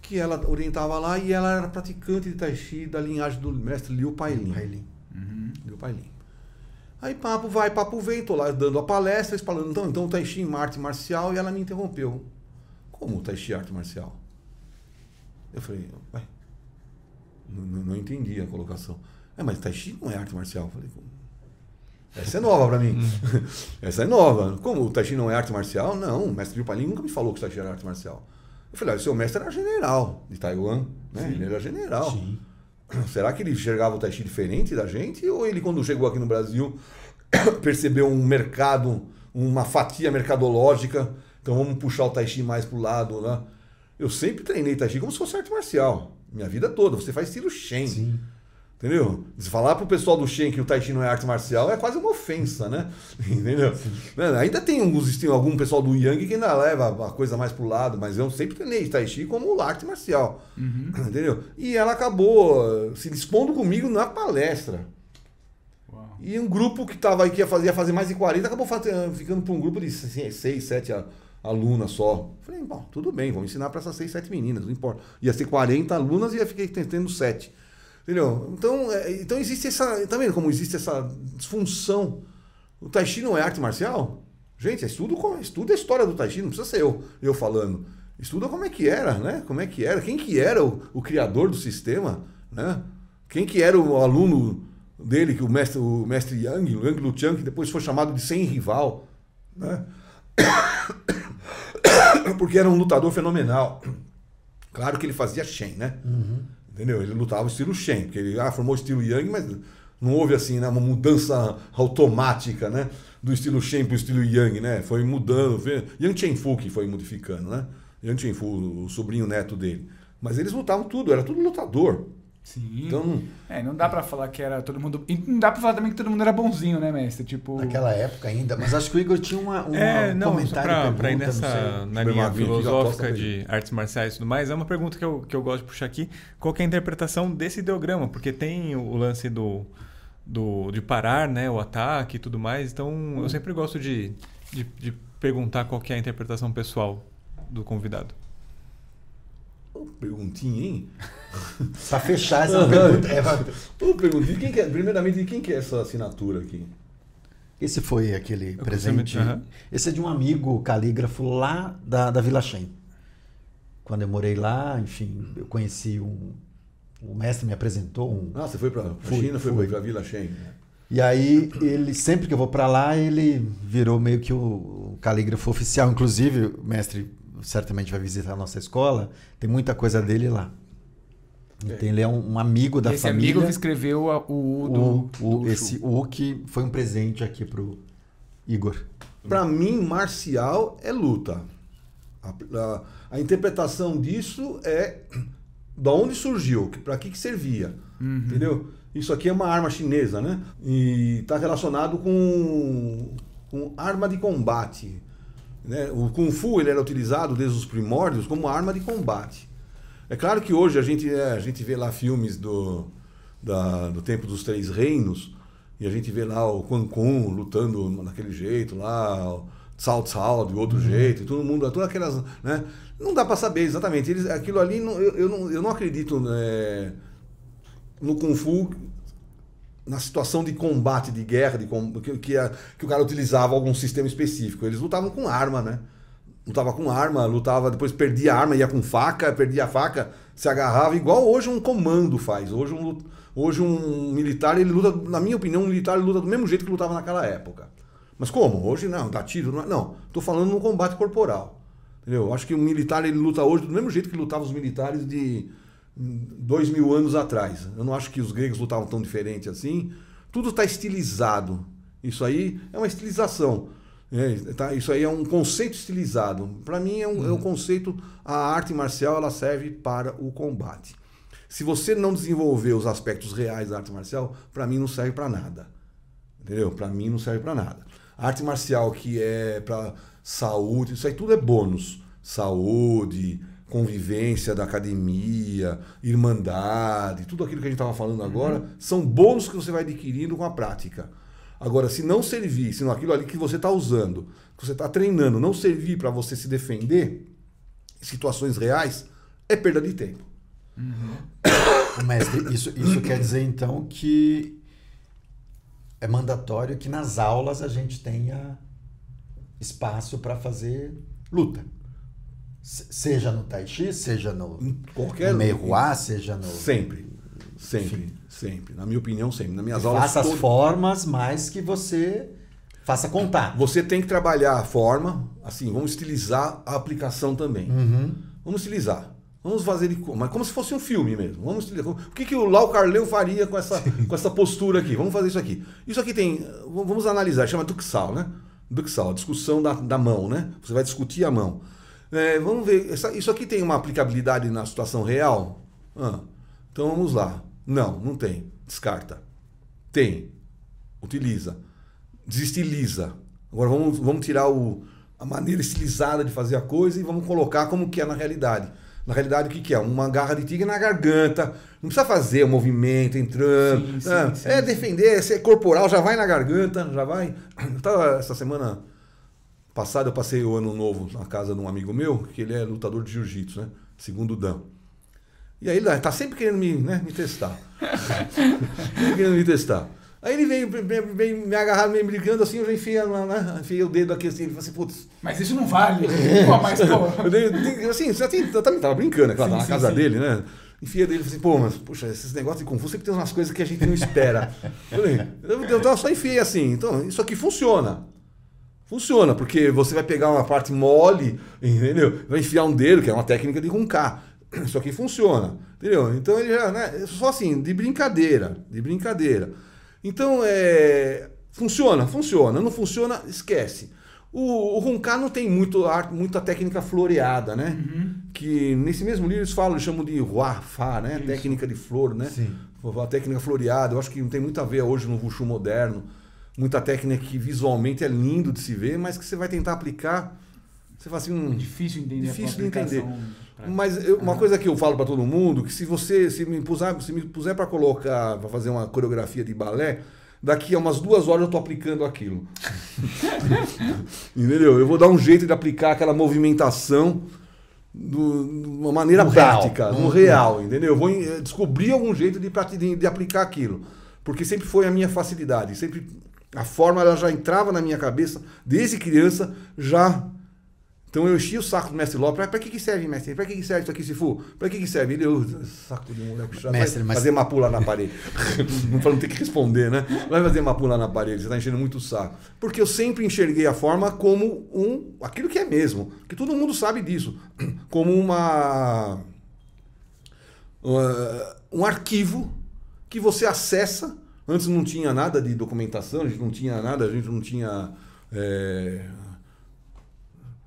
que ela orientava lá e ela era praticante de Tai Chi da linhagem do mestre Liu Pailin. Pailin. Liu Pailin. Aí papo vai, papo vem, tô lá dando a palestra, eles falando, então, então Tai Chi é arte marcial, e ela me interrompeu. Como Tai Chi é arte marcial? Eu falei, ué, não, não- não entendi a colocação. É, mas Tai Chi não é arte marcial. Eu falei, "Como? essa é nova pra mim. Essa é nova. Como o Tai Chi não é arte marcial? Não, o mestre Liu Pailin nunca me falou que o Tai Chi era arte marcial. Eu falei, olha, o seu mestre era general de Taiwan, né? Ele era general. Sim. Será que ele enxergava o Tai Chi diferente da gente? Ou ele, quando chegou aqui no Brasil, percebeu um mercado, uma fatia mercadológica? Então vamos puxar o Tai Chi mais pro lado, né? Eu sempre treinei Tai Chi como se fosse arte marcial. Minha vida toda. Você faz estilo Shen. Sim. Entendeu? Se falar pro pessoal do Shen que o Tai Chi não é arte marcial é quase uma ofensa, né? Entendeu? Né? Ainda tem alguns, estilos- algum pessoal do Yang que ainda leva a coisa mais pro lado, mas eu sempre treinei Tai Chi como arte marcial. Entendeu? E ela acabou eh, se expondo comigo na palestra. Uau. E um grupo que tava aí, que ia fazer, ia fazer mais de 40, acabou ficando para um grupo de 6, 7 alunas só. Falei, bom, tudo bem, vamos ensinar para essas 6, 7 meninas, não importa. Ia ser 40 alunas e ia ficar tendo 7. Entendeu? Então, é, então existe essa. Tá vendo como existe essa disfunção? O Tai Chi não é arte marcial? Gente, estuda, co- estuda a história do Tai Chi, não precisa ser eu, eu falando. Estuda como é que era, né? Como é que era, quem que era o, o criador do sistema, né? Quem que era o aluno dele, que o mestre, o mestre Yang, o Yang Luchang, que depois foi chamado de sem rival, né? Porque era um lutador fenomenal. Claro que ele fazia Shen, né? Entendeu? Ele lutava estilo Shen, porque ele ah, formou o estilo Yang, mas não houve assim, né, uma mudança automática, né? Do estilo Shen para o estilo Yang, né? Foi mudando. Foi, Yang Chenfu que foi modificando, né? Yang Chenfu, o sobrinho neto dele. Mas eles lutavam tudo, era tudo lutador. Sim. Então, É, não dá pra falar que era todo mundo. E não dá pra falar também que todo mundo era bonzinho, né, mestre? Tipo. Naquela época ainda. Mas acho que o Igor tinha uma, uma É, um não, comentário, pra, pra ir nessa na linha filosófica de artes marciais e tudo mais, é uma pergunta que eu, que eu gosto de puxar aqui. Qual que é a interpretação desse ideograma? Porque tem o lance do, do de parar, né, o ataque e tudo mais. Então, eu sempre gosto de, de, de perguntar qual que é a interpretação pessoal do convidado. Perguntinha, hein? Pra fechar essa pergunta. é, Ô, perguntinha, quem que é, primeiramente, de quem que é essa assinatura aqui? Esse foi aquele Eu presente. Aham. Esse é de um amigo calígrafo lá da, da Vila Shen. Quando eu morei lá, enfim, eu conheci um. O mestre me apresentou um. Ah, você foi para a Fui, China, foi para a Vila Shen. E aí, ele, sempre que eu vou pra lá, ele virou meio que o, o calígrafo oficial. Inclusive, o mestre certamente vai visitar a nossa escola, tem muita coisa dele lá. Então, ele é um, um amigo da esse família. amigo que escreveu a- o U do. o, o- do esse. U que foi um presente aqui pro Igor. Para mim, marcial é luta. A, a- a interpretação disso é da onde surgiu, para que, que servia. Entendeu? Isso aqui é uma arma chinesa, né? E está relacionado com, com arma de combate. Né? O Kung Fu ele era utilizado desde os primórdios como arma de combate. É claro que hoje a gente, é, a gente vê lá filmes do, da- do Tempo dos Três Reinos e a gente vê lá o Quan Kun lutando daquele jeito lá, o Cao Cao de outro jeito, e todo mundo, todas aquelas, né? Não dá para saber exatamente. Eles, aquilo ali, não- eu, eu, não, eu não acredito né, no Kung Fu na situação de combate, de guerra, de com- que, que, a- que o cara utilizava algum sistema específico. Eles lutavam com arma, né? Lutava com arma, lutava, depois perdia a arma, ia com faca, perdia a faca, se agarrava, igual hoje um comando faz. Hoje um, Hoje um militar, ele luta, na minha opinião, um militar luta do mesmo jeito que lutava naquela época. Mas como? Hoje não, dá tiro, não. é- Não, tô falando no combate corporal. Entendeu? Eu acho que o militar ele luta hoje do mesmo jeito que lutavam os militares de dois mil anos atrás. Eu não acho que os gregos lutavam tão diferente assim. Tudo está estilizado. Isso aí é uma estilização. É, tá? Isso aí é um conceito estilizado. Para mim é um, é um conceito. A arte marcial ela serve para o combate. Se você não desenvolver os aspectos reais da arte marcial, para mim não serve para nada. Entendeu? Para mim não serve para nada. A arte marcial que é para saúde, isso aí tudo é bônus. Saúde, convivência da academia, irmandade, tudo aquilo que a gente estava falando agora, são bônus que você vai adquirindo com a prática. Agora, se não servir, se não aquilo ali que você está usando, que você está treinando, não servir para você se defender em situações reais, é perda de tempo. Mestre, isso, isso quer dizer então que é mandatório que nas aulas a gente tenha espaço para fazer luta. Se- Seja no Tai Chi, seja no, Em qualquer no Meihuá, seja no. Sempre. Sempre. Sempre. Na minha opinião, sempre. Nas minhas aulas. Faça as todas- formas, mas que você faça contato. Você tem que trabalhar a forma, assim, vamos estilizar a aplicação também. Uhum. Vamos estilizar. Vamos fazer ele co- mas como se fosse um filme mesmo. Vamos estilizar. O que, que o Lau Carleu faria com essa, com essa postura aqui? Vamos fazer isso aqui. Isso aqui tem. Vamos analisar, chama Duxal, né? Duxal, discussão da, da mão, né? Você vai discutir a mão. É, vamos ver, essa- isso aqui tem uma aplicabilidade na situação real? Ah, então vamos lá. Não, não tem. Descarta. Tem. Utiliza. Desestiliza. Agora vamos, vamos tirar o, a maneira estilizada de fazer a coisa e vamos colocar como que é na realidade. Na realidade, o que, que é? Uma garra de tigre na garganta. Não precisa fazer o movimento entrando. Sim, sim, Ah, sim, é defender, é ser corporal, já vai na garganta, já vai. Eu tava, essa semana passada eu passei o ano novo na casa de um amigo meu, que ele é lutador de jiu-jitsu, né? Segundo o Dan. E aí ele tá sempre querendo me, né, me testar. sempre querendo me testar. Aí ele vem, vem, vem me agarrar, me brigando assim, eu já enfiei, né, enfiei o dedo aqui assim, ele falou assim, putz. Mas isso não vale. Pô, mas, pô. Eu dei- assim, tem, eu também tava brincando, é claro, Sim, na sim, casa sim. dele, né? Enfia dele e assim, pô, mas, puxa, esses negócios de Fu sempre tem umas coisas que a gente não espera. Eu falei, eu, eu, eu só enfiei assim, então, isso aqui funciona. Funciona, porque você vai pegar uma parte mole, entendeu? Vai enfiar um dedo, que é uma técnica de roncar. Isso aqui funciona, entendeu? Então ele já, né? Só assim, de brincadeira, de brincadeira. Então, é, funciona, funciona. Não funciona, esquece. O, o roncar não tem muito arte, muita técnica floreada, né? Que nesse mesmo livro eles falam, eles chamam de Hua Fa, né? Isso. Técnica de flor, né? Sim. A técnica floreada, eu acho que não tem muito a ver hoje no Wushu moderno. Muita técnica que visualmente é lindo de se ver, mas que você vai tentar aplicar, você fala assim, hum, Difícil entender Difícil de entender. prática. mas eu- uma coisa que eu falo para todo mundo, que se você se me puser, se me puser para colocar, para fazer uma coreografia de balé, daqui a umas duas horas eu tô aplicando aquilo. Entendeu? Eu vou dar um jeito de aplicar aquela movimentação do- de uma maneira No real. prática, no No- real, entendeu? Eu vou eh, descobrir algum jeito de, de, de aplicar aquilo. Porque sempre foi a minha facilidade, sempre a forma ela já entrava na minha cabeça desde criança, já então eu enchi o saco do mestre Lopes. Pra que, que serve, mestre? Pra que, que serve isso aqui, se for? Pra que, que serve? Ele, eu, saco de moleque chato. Mestre, mas- fazer mapu lá na parede. não ter que responder, né? Vai fazer mapu lá na parede, você tá enchendo muito o saco. Porque eu sempre enxerguei a forma como um. aquilo que é mesmo. Que todo mundo sabe disso. Como uma. uh, um arquivo que você acessa. Antes não tinha nada de documentação, a gente não tinha nada, a gente não tinha. é,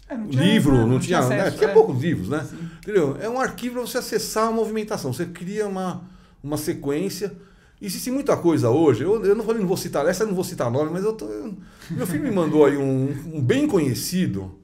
É, não tinha- livro, não, tinha, né? acesso, tinha é. poucos livros, né? Sim. Entendeu? É um arquivo para você acessar a movimentação. Você cria uma, uma sequência. Existe muita coisa hoje. Eu, eu não, vou- não vou citar, essa eu não vou citar nome, mas eu tô, eu- meu filho me mandou aí um, um bem conhecido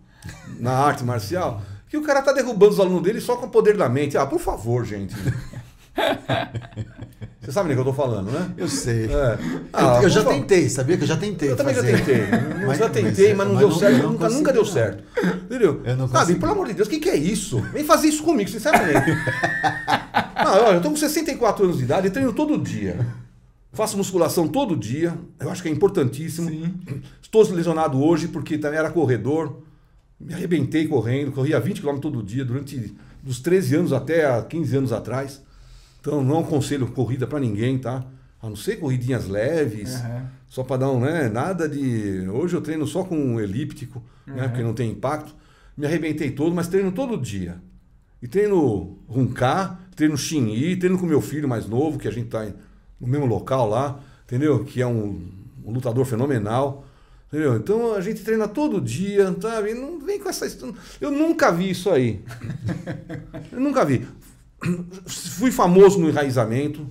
na arte marcial que o cara tá derrubando os alunos dele só com o poder da mente. Ah, por favor, gente. Você sabe do que eu tô falando, né? Eu sei. É. Eu- Ah, eu já por favor. tentei, sabia que eu já tentei. Eu também já fazer. tentei. Eu Mas- já tentei, mas, não deu certo. eu não nunca, consegui, nunca deu certo. Entendeu? Eu não Sabe, consegui. pelo amor de Deus, o que, que é isso? Vem fazer isso comigo, sinceramente. ah, olha, eu tô com 64 anos de idade e treino todo dia. Faço musculação todo dia. Eu acho que é importantíssimo. Estou lesionado hoje porque também era corredor. Me arrebentei correndo, corria 20 km todo dia durante dos 13 anos até há 15 anos atrás. Então não aconselho corrida para ninguém, tá? A não ser corridinhas leves, Aham. só para dar um, né? Nada de. Hoje eu treino só com um elíptico, né? Uhum. Porque não tem impacto. Me arrebentei todo, mas treino todo dia. E treino Runcar, treino Xinyi, treino com meu filho mais novo, que a gente tá no mesmo local lá, entendeu? Que é um, um lutador fenomenal. Entendeu? Então a gente treina todo dia, sabe? Não vem com essa. Eu nunca vi isso aí. Eu nunca vi. Fui famoso no enraizamento.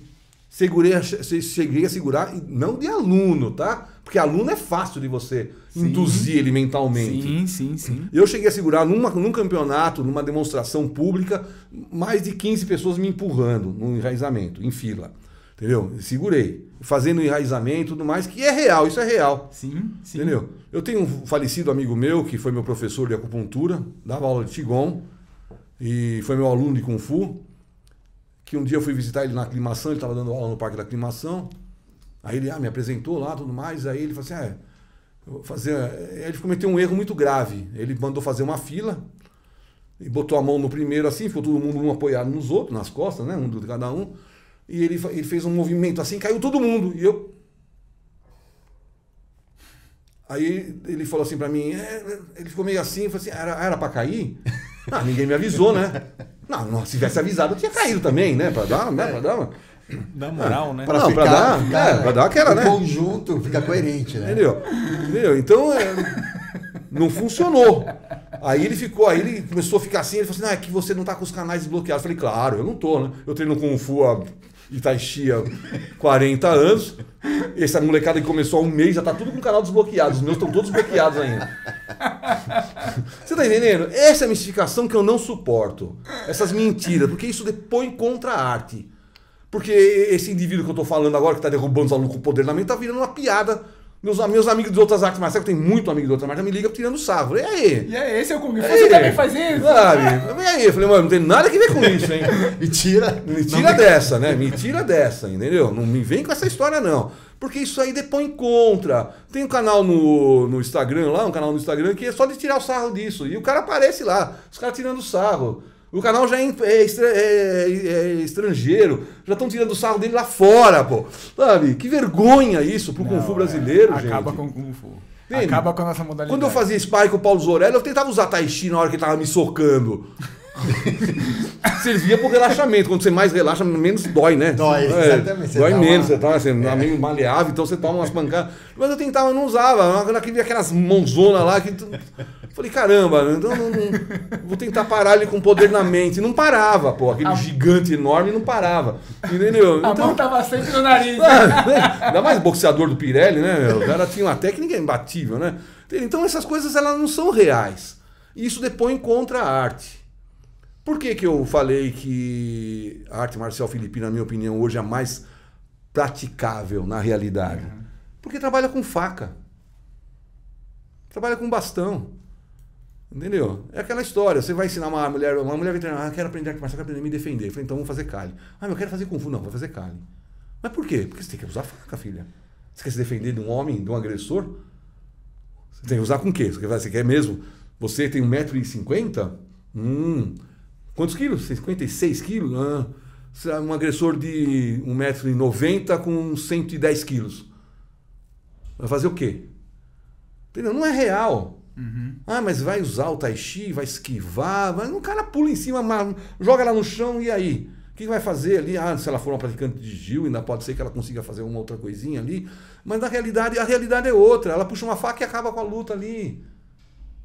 Segurei, a- che- cheguei a segurar, não de aluno, tá? Porque aluno é fácil de você Sim. induzir ele mentalmente. Sim, sim, sim. Eu cheguei a segurar numa, num campeonato, numa demonstração pública, mais de 15 pessoas me empurrando no enraizamento, em fila. Entendeu? Segurei. Fazendo enraizamento e tudo mais, que é real, isso é real. Sim, sim. Entendeu? Eu tenho um falecido amigo meu, que foi meu professor de acupuntura, dava aula de Qigong, e foi meu aluno de Kung Fu, que um dia eu fui visitar ele na aclimação, ele estava dando aula no Parque da Aclimação, aí ele ah, me apresentou lá tudo mais, aí ele falou assim, ah, fazer... Aí ele cometeu um erro muito grave, ele mandou fazer uma fila, e botou a mão no primeiro assim, ficou todo mundo um apoiado nos outros, nas costas, né, um de cada um, e ele, ele fez um movimento assim, caiu todo mundo, e eu Aí ele falou assim pra mim, é, ele ficou meio assim, falou assim, era, era pra cair? Ah, ninguém me avisou, né? Não, não, se tivesse avisado, eu tinha caído também, né? Pra dar, né? Pra dar uma... Na moral, né? Pra Não, pra dar, é, pra dar aquela, o né? conjunto fica coerente, né? Entendeu? Entendeu? Então, é, não funcionou. Aí ele ficou, aí ele começou a ficar assim, ele falou assim, não, é que você não tá com os canais desbloqueados. Eu falei, claro, eu não tô, né? Eu treino Kung Fu há Itaichi há 40 anos. Essa molecada que começou há um mês já tá tudo com o canal desbloqueado. Os meus estão todos bloqueados ainda. Você tá entendendo? Essa é a mistificação que eu não suporto. Essas mentiras, porque isso depõe contra a arte. Porque esse indivíduo que eu tô falando agora, que tá derrubando os alunos com poder na mente, tá virando uma piada. Meus, meus amigos de outras artes marciais, que eu tenho muito amigo de outras artes, me ligam tirando sarro. E aí? E aí, esse é o Kung Fu. Você aí? também faz isso? Sabe? E aí? Eu falei, mano, não tem nada a ver com isso, hein? E tira. Me tira dessa, né? Me tira dessa, entendeu? Não me vem com essa história, não. Porque isso aí depõe contra. Tem um canal no, no Instagram lá, um canal no Instagram que é só de tirar o sarro disso. E o cara aparece lá, os caras tirando sarro. O canal já é, é estra- é- é estrangeiro, já estão tirando sarro dele lá fora, pô. Sabe? Que vergonha isso pro Kung Não, Fu é, brasileiro, gente. Acaba com o Kung Fu. Entende? Acaba com a nossa modalidade. Quando eu fazia spy com o Paulo Zorelli, eu tentava usar Tai Chi na hora que ele tava me socando. Servia pro relaxamento. Quando você mais relaxa, menos dói, né? Dói, É, exatamente. Você Dói menos, uma- você tá assim, meio maleável, então você toma umas pancadas. Mas eu tentava, eu não usava. Quando eu via aquelas mãozonas lá, que. tu- Falei, caramba, então não, não- vou tentar parar ele com poder na mente. Não parava, pô. Aquele A- gigante enorme não parava. Entendeu? A Então- mão tava sempre no nariz. ah, Ainda mais boxeador do Pirelli, né? meu? O cara tinha uma técnica imbatível, né? Então essas coisas elas não são reais. E isso depõe contra a arte. Por que, que eu falei que a arte marcial filipina, na minha opinião, hoje é a mais praticável na realidade? Porque trabalha com faca. Trabalha com bastão. Entendeu? É aquela história. Você vai ensinar uma mulher, uma mulher vai treinar, ah, quero aprender arte marcial, quero aprender a me defender. Eu falei, então vamos fazer cali. Ah, mas eu quero fazer kung fu. Não, vai fazer cali. Mas por quê? Porque você tem que usar faca, filha. Você quer se defender de um homem, de um agressor? Você tem que usar com o quê? Você quer mesmo? Você tem 1,50m? Hum. Quantos quilos? 56 quilos? Ah. Um agressor de 1,90m com 110 quilos. Vai fazer o quê? Entendeu? Não é real. Ah, mas vai usar o tai chi, vai esquivar, vai... o cara pula em cima, ma- joga ela no chão e aí? O que vai fazer ali? Ah, se ela for uma praticante de Gil, ainda pode ser que ela consiga fazer uma outra coisinha ali. Mas na realidade, a realidade é outra. Ela puxa uma faca e acaba com a luta ali.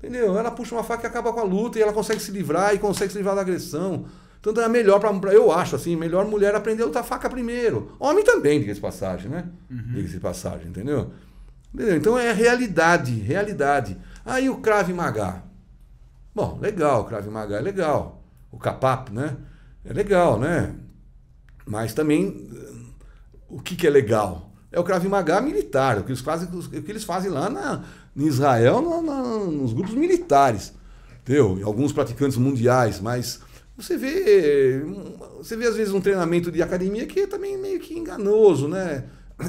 Entendeu? Ela puxa uma faca e acaba com a luta e ela consegue se livrar e consegue se livrar da agressão. Então é melhor para eu acho assim, melhor mulher aprender a lutar faca primeiro. Homem também, diga-se passagem, né? Diga-se de passagem, entendeu? Entendeu? Então é realidade, realidade. Aí o Krav Maga. Bom, legal, o Krav Maga é legal. O Kapap, né? É legal, né? Mas também o que, que é legal? É o Krav Maga militar, o que eles fazem, o que eles fazem lá na, em Israel, na- na- nos grupos militares. Entendeu? E alguns praticantes mundiais, mas você vê, você vê às vezes um treinamento de academia que é também meio que enganoso, né?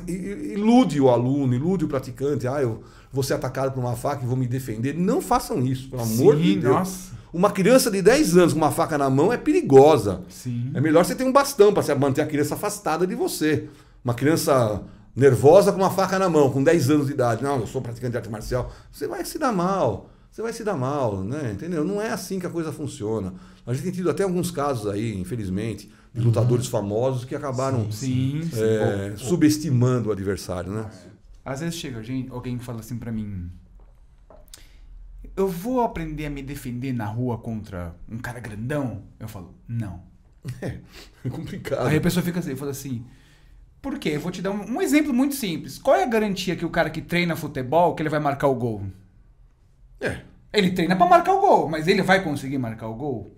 ilude o aluno, ilude o praticante. Ah, eu vou ser atacado por uma faca e vou me defender. Não façam isso, pelo amor Sim, de Deus. nossa. Uma criança de 10 anos com uma faca na mão é perigosa. Sim. É melhor você ter um bastão para manter a criança afastada de você. Uma criança nervosa com uma faca na mão, com 10 anos de idade. Não, eu sou praticante de arte marcial. Você vai se dar mal. Você vai se dar mal, né? Entendeu? Não é assim que a coisa funciona. A gente tem tido até alguns casos aí, infelizmente, de lutadores famosos que acabaram Sim, sim. é, subestimando o adversário, né? Às vezes chega gente, alguém que fala assim pra mim: Eu vou aprender a me defender na rua contra um cara grandão? Eu falo: Não. É, é complicado. Aí a pessoa fica assim, fala assim: Por quê? Eu vou te dar um, um exemplo muito simples. Qual é a garantia que o cara que treina futebol que ele vai marcar o gol? É. Ele treina pra marcar o gol, mas ele vai conseguir marcar o gol?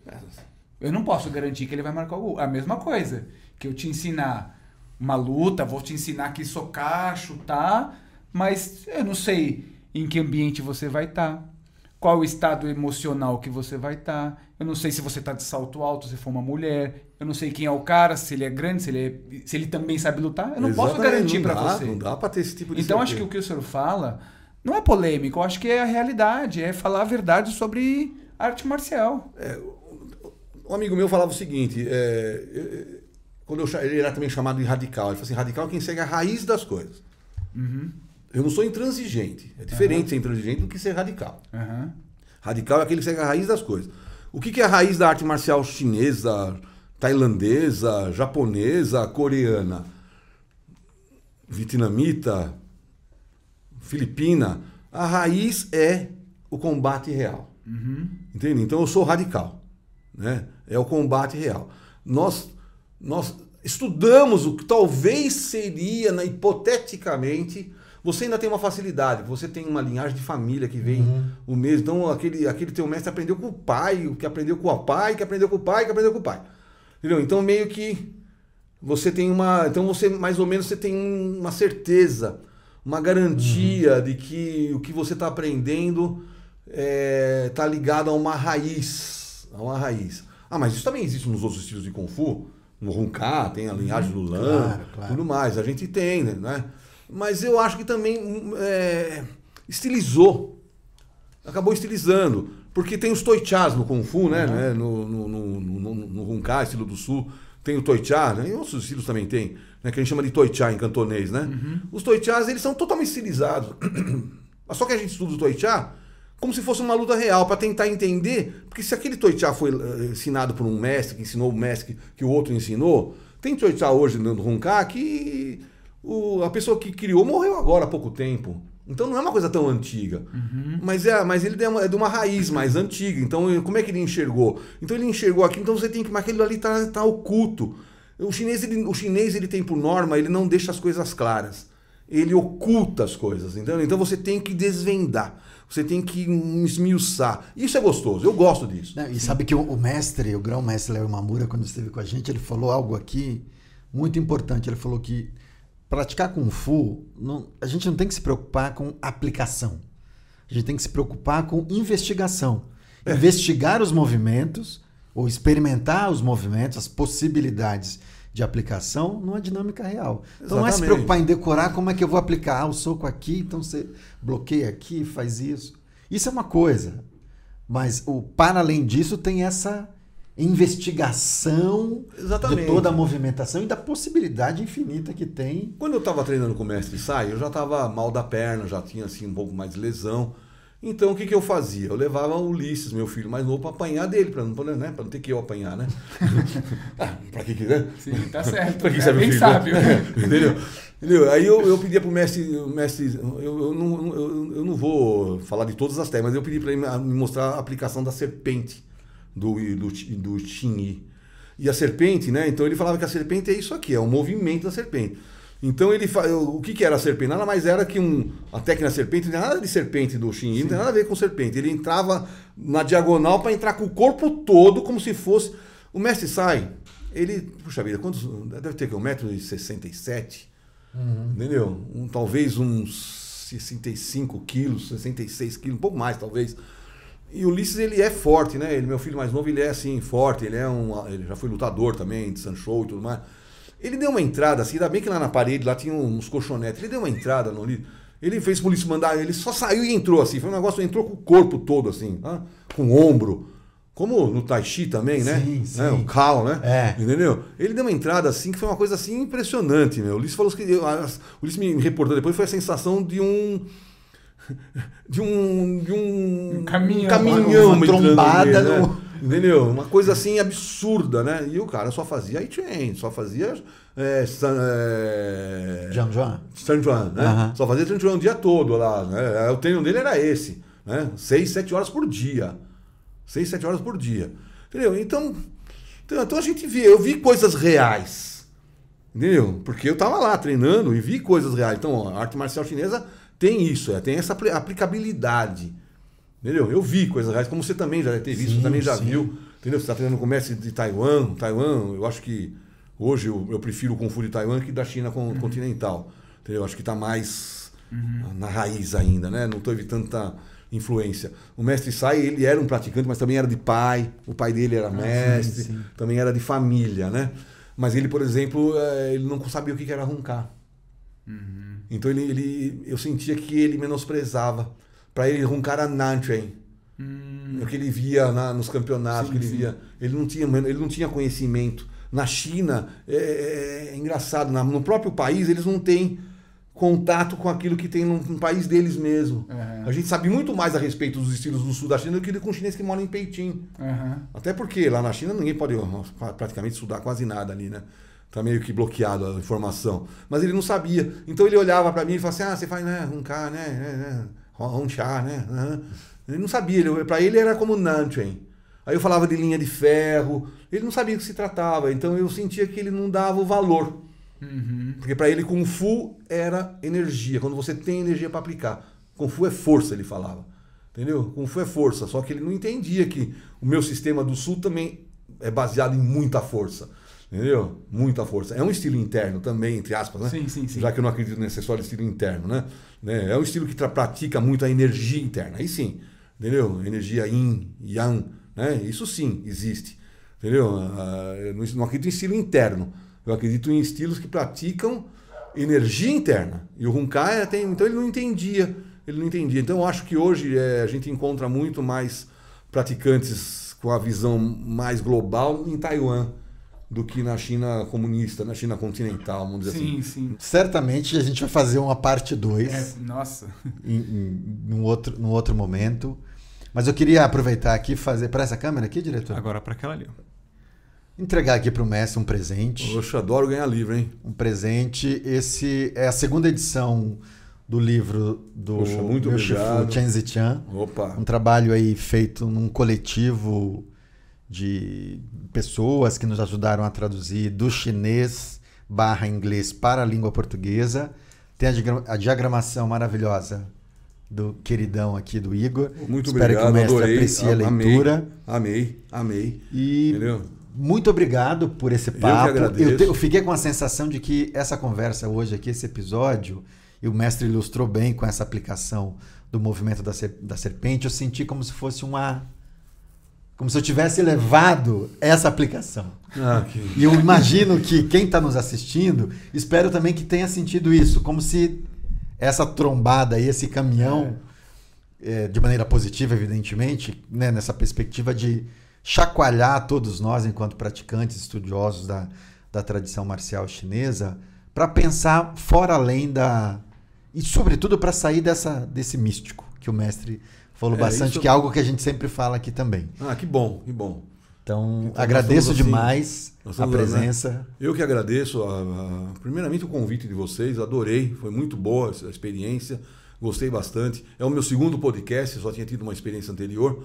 Eu não posso garantir que ele vai marcar o gol. A mesma coisa que eu te ensinar uma luta, vou te ensinar que socar, chutar, mas eu não sei em que ambiente você vai estar, qual o estado emocional que você vai estar. Eu não sei se você está de salto alto, se for uma mulher. Eu não sei quem é o cara, se ele é grande, se ele, é- se ele também sabe lutar. Eu não posso Exatamente, garantir não para você. Não dá pra ter esse tipo de Então acho que certeza. o que o senhor fala não é polêmico, eu acho que é a realidade, é falar a verdade sobre arte marcial. Um amigo meu falava o seguinte, é, é, quando eu, ele era também chamado de radical, ele falou assim, radical é quem segue a raiz das coisas. Uhum. Eu não sou intransigente. É diferente ser intransigente do que ser radical. Aham. Radical é aquele que segue a raiz das coisas. O que que é a raiz da arte marcial chinesa, tailandesa, japonesa, coreana, vietnamita, filipina? A raiz é o combate real. Entende? Então eu sou radical. Né? É o combate real. Nós, nós estudamos o que talvez seria, né, hipoteticamente, você ainda tem uma facilidade, você tem uma linhagem de família que vem o mesmo. Então aquele, aquele teu mestre aprendeu com o pai, o que aprendeu com o pai, que aprendeu com o pai, que aprendeu com o pai. Entendeu? Então meio que você tem uma. Então você, mais ou menos, você tem uma certeza, uma garantia de que o que você está aprendendo está ligado a uma raiz. A uma raiz. Ah, mas isso também existe nos outros estilos de Kung Fu. No Hunka, tem a linhagem do Lan, Claro, claro. tudo mais. A gente tem, né? Mas eu acho que também é, estilizou. Acabou estilizando. Porque tem os toichás no Kung Fu, né? né? No, no, no, no, no estilo do Sul. Tem o toichá, né? E outros estilos também tem. Né? Que a gente chama de toichá em cantonês, né? Os toichás, eles são totalmente estilizados. Mas só que a gente estuda o toichá como se fosse uma luta real, para tentar entender. Porque se aquele toichá foi eh, ensinado por um mestre, que ensinou o mestre que, o outro ensinou, tem toichá hoje no Hunka que o, a pessoa que criou morreu agora há pouco tempo. Então não é uma coisa tão antiga. Mas, é, mas ele é uma- é de uma raiz mais antiga. Então como é que ele enxergou? Então ele enxergou aqui, então você tem que. Mas aquilo ali está tá oculto. O chinês, ele, o chinês ele tem por norma, ele não deixa as coisas claras. Ele oculta as coisas. Então, então você tem que desvendar. Você tem que esmiuçar. Isso é gostoso. Eu gosto disso. Não, e sabe que o, o mestre, o grão-mestre Léo Mamura, quando esteve com a gente, ele falou algo aqui muito importante. Ele falou que praticar Kung Fu, não- a gente não tem que se preocupar com aplicação. A gente tem que se preocupar com investigação. É. Investigar os movimentos, ou experimentar os movimentos, as possibilidades de aplicação numa dinâmica real. Então não é se Exatamente. preocupar em decorar como é que eu vou aplicar ah, o soco aqui, então você bloqueia aqui, faz isso. Isso é uma coisa. Mas o para além disso tem essa investigação Exatamente. de toda a movimentação e da possibilidade infinita que tem. Quando eu estava treinando com o mestre Sai, eu já estava mal da perna, já tinha assim um pouco mais de lesão. Então o que, que eu fazia? Eu levava o Ulisses, meu filho mais novo, para apanhar dele, para não, poder, né? pra não ter que eu apanhar, né? ah, para que que, né? Sim, tá certo. Que é o bem filho, sábio. né? Entendeu? Entendeu? Aí eu, eu pedia pro mestre, o mestre eu, eu, não, eu, eu não vou falar de todas as técnicas, mas eu pedi para ele me mostrar a aplicação da serpente do, do, do Xingyi. E a serpente, né? Então ele falava que a serpente é isso aqui, é o movimento da serpente. Então ele o que, que era a serpente? Nada mais era que um. A técnica serpente não tem nada de serpente do Xingyi, não tem nada a ver com serpente. Ele entrava na diagonal para entrar com o corpo todo, como se fosse. O mestre sai, ele. Puxa vida, quantos. Deve ter que 1,67m. Entendeu? Um, talvez uns 65 quilos, 66 quilos, um pouco mais talvez. E o Ulisses, ele é forte, né? Ele, meu filho mais novo, ele é assim, forte, ele é um. Ele já foi lutador também, de Sancho e tudo mais. Ele deu uma entrada, assim, ainda bem que lá na parede, lá tinha uns colchonetes. Ele deu uma entrada no livro. Ele fez polícia mandar, ele só saiu e entrou assim. Foi um negócio, entrou com o corpo todo, assim, tá? com o ombro. Como no Tai Chi também, né? Sim, né? sim. O Cal, né? É. Entendeu? Ele deu uma entrada assim que foi uma coisa assim impressionante, meu. O Ulisses falou que. O Ulisses me reportou depois, foi a sensação de um. De um. De um. Um caminhão. caminhão trombada nele, né? no- Entendeu? Uma coisa assim absurda, né? E o cara só fazia I-Chain, só fazia. É, San, é, Jean Joan. San Juan, né? Só fazia San Juan o dia todo lá. Né? O treino dele era esse, né? Seis, sete horas por dia. Seis, sete horas por dia. Entendeu? Então, então, então a gente vê, eu vi coisas reais. Entendeu? Porque eu tava lá treinando e vi coisas reais. Então, a arte marcial chinesa tem isso, é, tem essa apli- aplicabilidade. Entendeu? Eu vi coisas reais, como você também já deve ter visto, Sim, também já sim. viu. Entendeu? Você está treinando com o mestre de Taiwan. Taiwan, eu acho que hoje eu, eu prefiro o Kung Fu de Taiwan que da China con- continental. Entendeu? Eu acho que está mais na raiz ainda, né? Não teve tanta influência. O mestre Sai, ele era um praticante, mas também era de pai. O pai dele era mestre, sim. também era de família, né? Mas ele, por exemplo, eh, ele não sabia o que era roncar. Então ele, ele, eu sentia que ele menosprezava. Para ele roncar a Nanchen. O que ele via na- nos campeonatos, Sim, que ele sim. via. Ele não tinha, ele não tinha conhecimento. Na China, é, é- é engraçado, na- no próprio país eles não têm contato com aquilo que tem no, no país deles mesmo. Aham. A gente sabe muito mais a respeito dos estilos do sul da China do que com o chinês que mora em Pequim. Aham. Até porque lá na China ninguém pode praticamente estudar quase nada ali, né? Tá meio que bloqueado a informação. Mas ele não sabia. Então ele olhava para mim e falava assim: ah, você faz, né? Roncar, né? né, né ronchar, né? aham." Ele não sabia. Ele, para ele era como Nanchen. Aí eu falava de linha de ferro. Ele não sabia do que se tratava. Então eu sentia que ele não dava o valor. Uhum. Porque para ele Kung Fu era energia, quando você tem energia para aplicar. Kung Fu é força, ele falava. Entendeu? Kung Fu é força, só que ele não entendia que o meu sistema do Sul também é baseado em muita força. Entendeu? Muita força. É um estilo interno também, entre aspas, né? Sim, sim, sim. Já que eu não acredito nesse só estilo interno, né? Né? É um estilo que pratica muito a energia interna. Aí sim, entendeu? Energia yin, yang, né? Isso sim existe. Entendeu? Ah, eu não acredito em estilo interno. Eu acredito em estilos que praticam energia interna. E o Runkai tem, então ele não entendia, ele não entendia. Então eu acho que hoje eh, a gente encontra muito mais praticantes com a visão mais global em Taiwan do que na China comunista, na China continental, vamos dizer Sim, assim. sim. Certamente a gente vai fazer uma parte 2 É, nossa. em, em, num, outro, num outro momento. Mas eu queria aproveitar aqui e fazer. Para essa câmera aqui, diretor? Agora para aquela ali. ó. Entregar aqui para o mestre um presente. Poxa, adoro ganhar livro, hein? Um presente. Esse é a segunda edição do livro do Poxa, muito meu Shifu. Chen Zichan. Opa. Um trabalho aí feito num coletivo de pessoas que nos ajudaram a traduzir do chinês barra inglês para a língua portuguesa. Tem a, diagra- a diagramação maravilhosa do queridão aqui do Igor. Muito Espero obrigado, que o mestre adorei. aprecie a Amei. leitura. Amei, amei. E Entendeu? muito obrigado por esse papo. agradeço. te- eu fiquei com a sensação de que essa conversa hoje aqui, esse episódio, e o mestre ilustrou bem com essa aplicação do movimento da, da serpente, eu senti como se fosse uma. Como se eu tivesse levado essa aplicação. Ah, que... E eu imagino que quem está nos assistindo, espero também que tenha sentido isso, como se essa trombada aí, esse caminhão, eh, de maneira positiva, evidentemente, né, nessa perspectiva de chacoalhar todos nós, enquanto praticantes, estudiosos da, da tradição marcial chinesa, para pensar fora além da. E, sobretudo, para sair dessa, desse místico que o mestre falou É, bastante, isso- que é algo que a gente sempre fala aqui também. ah, que bom, que bom. Então, Então, agradeço assim, demais a somos, né? presença. Eu que agradeço, a- a- primeiramente, o convite de vocês, adorei, foi muito boa essa experiência, gostei bastante. É o meu segundo podcast, só tinha tido uma experiência anterior.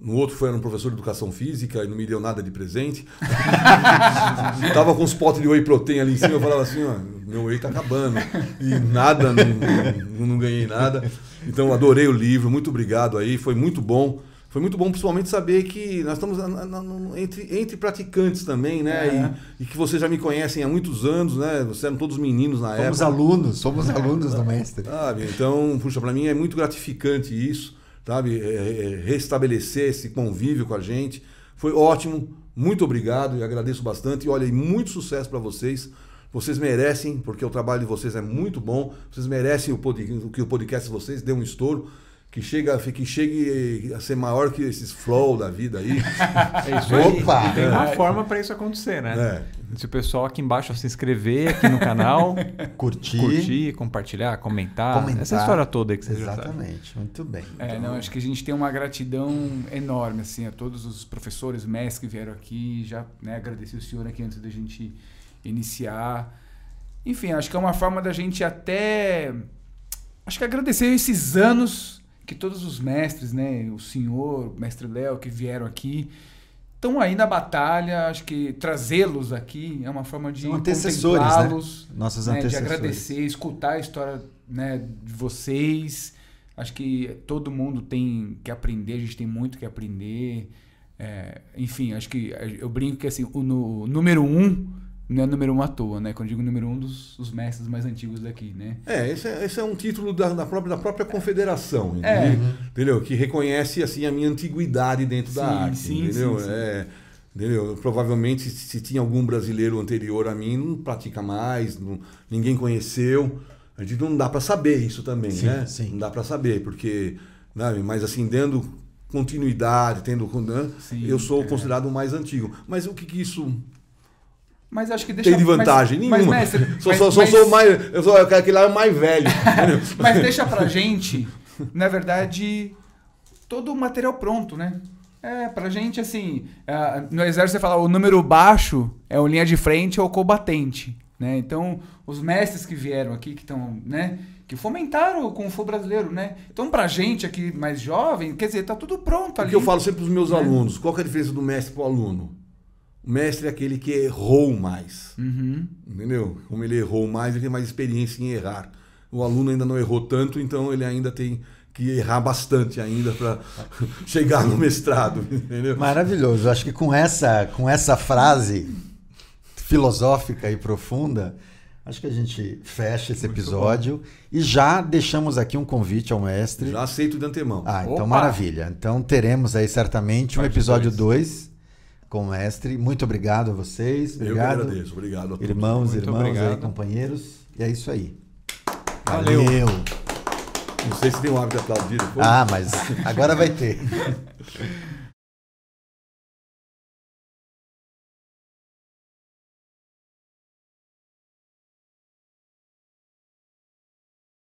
No outro foi um professor de educação física e não me deu nada de presente. Tava com uns potes de whey protein ali em cima, eu falava assim, ó, meu whey tá acabando. E nada, não, não, ganhei nada. Então adorei o livro, muito obrigado aí, foi muito bom. Foi muito bom, principalmente, saber que nós estamos entre, entre praticantes também, né? É. E, e que vocês já me conhecem há muitos anos, né? Vocês eram todos meninos na Somos época. alunos, somos alunos do mestre. Sabe? Então, puxa, para mim é muito gratificante isso, sabe? É, é, restabelecer esse convívio com a gente. Foi ótimo, muito obrigado e agradeço bastante. E olha, e muito sucesso para vocês, Vocês merecem, porque o trabalho de vocês é muito bom. Vocês merecem o, pod, que o podcast de vocês dê um estouro. Que, chega, que chegue a ser maior que esses flow da vida aí. É isso aí. Opa! Tem uma É. forma para isso acontecer, né? É. Se o pessoal aqui embaixo se inscrever aqui no canal, Curtir. curtir, compartilhar, comentar, Comentar. Essa história toda aí que você já sabe. Exatamente, muito bem. É, não, acho que a gente tem uma gratidão enorme, assim, a todos os professores, mestres que vieram aqui, já né, agradecer o senhor aqui antes da gente iniciar. Enfim, acho que é uma forma da gente até, acho que agradecer esses anos que todos os mestres, né, o senhor, o mestre Léo, que vieram aqui, estão aí na batalha, acho que trazê-los aqui é uma forma de né? contemplá-los, Nossos né, de antecessores. agradecer, escutar a história né, de vocês. Acho que todo mundo tem que aprender, a gente tem muito que aprender. É, enfim, acho que eu brinco que assim, o no- número um não é número um à toa, né? Quando digo número um dos os mestres mais antigos daqui, né? É, esse é, esse é um título da, da própria, da própria confederação, É. entendeu? entendeu? Que reconhece assim a minha antiguidade dentro da Sim, arte, sim, entendeu? sim. É, entendeu? Provavelmente se tinha algum brasileiro anterior a mim, não pratica mais, não- ninguém conheceu. A gente não dá para saber isso também, né? sim. Não dá para saber, porque, né? mas assim, dando continuidade, tendo, né? Eu sou é. considerado o mais antigo. Mas o que, que isso Mas acho que deixa tem de vantagem? mas, Nenhuma. Mas, mestre, sou, mas- sou, mas- sou o mais, eu sou aquele lá é o mais velho. Mas deixa pra gente, na verdade, todo o material pronto, né? É, pra gente, assim, ah, no exército você fala o número baixo é o linha de frente ou combatente, né? Então, os mestres que vieram aqui, que estão, né? Que fomentaram o Kung Fu brasileiro, né? Então, pra gente aqui mais jovem, quer dizer, tá tudo pronto O ali. que eu falo sempre para os meus né? alunos, qual é a diferença do mestre para o aluno? O mestre é aquele que errou mais, Uhum. entendeu? Como ele errou mais, ele tem mais experiência em errar. O aluno ainda não errou tanto, então ele ainda tem que errar bastante ainda para chegar no mestrado, entendeu? Maravilhoso. Acho que com essa, com essa frase filosófica e profunda, acho que a gente fecha esse Muito episódio e já deixamos aqui um convite ao mestre. Já aceito de antemão. Ah, então Opa! maravilha. Então teremos aí certamente um episódio dois. 2 com o mestre. Muito obrigado a vocês. eu que Obrigado. agradeço, obrigado a todos. Irmãos, Muito irmãos, aí, companheiros. E é isso aí. Valeu. Valeu. Não sei se tem o hábito de aplaudir depois. Ah, mas agora vai ter.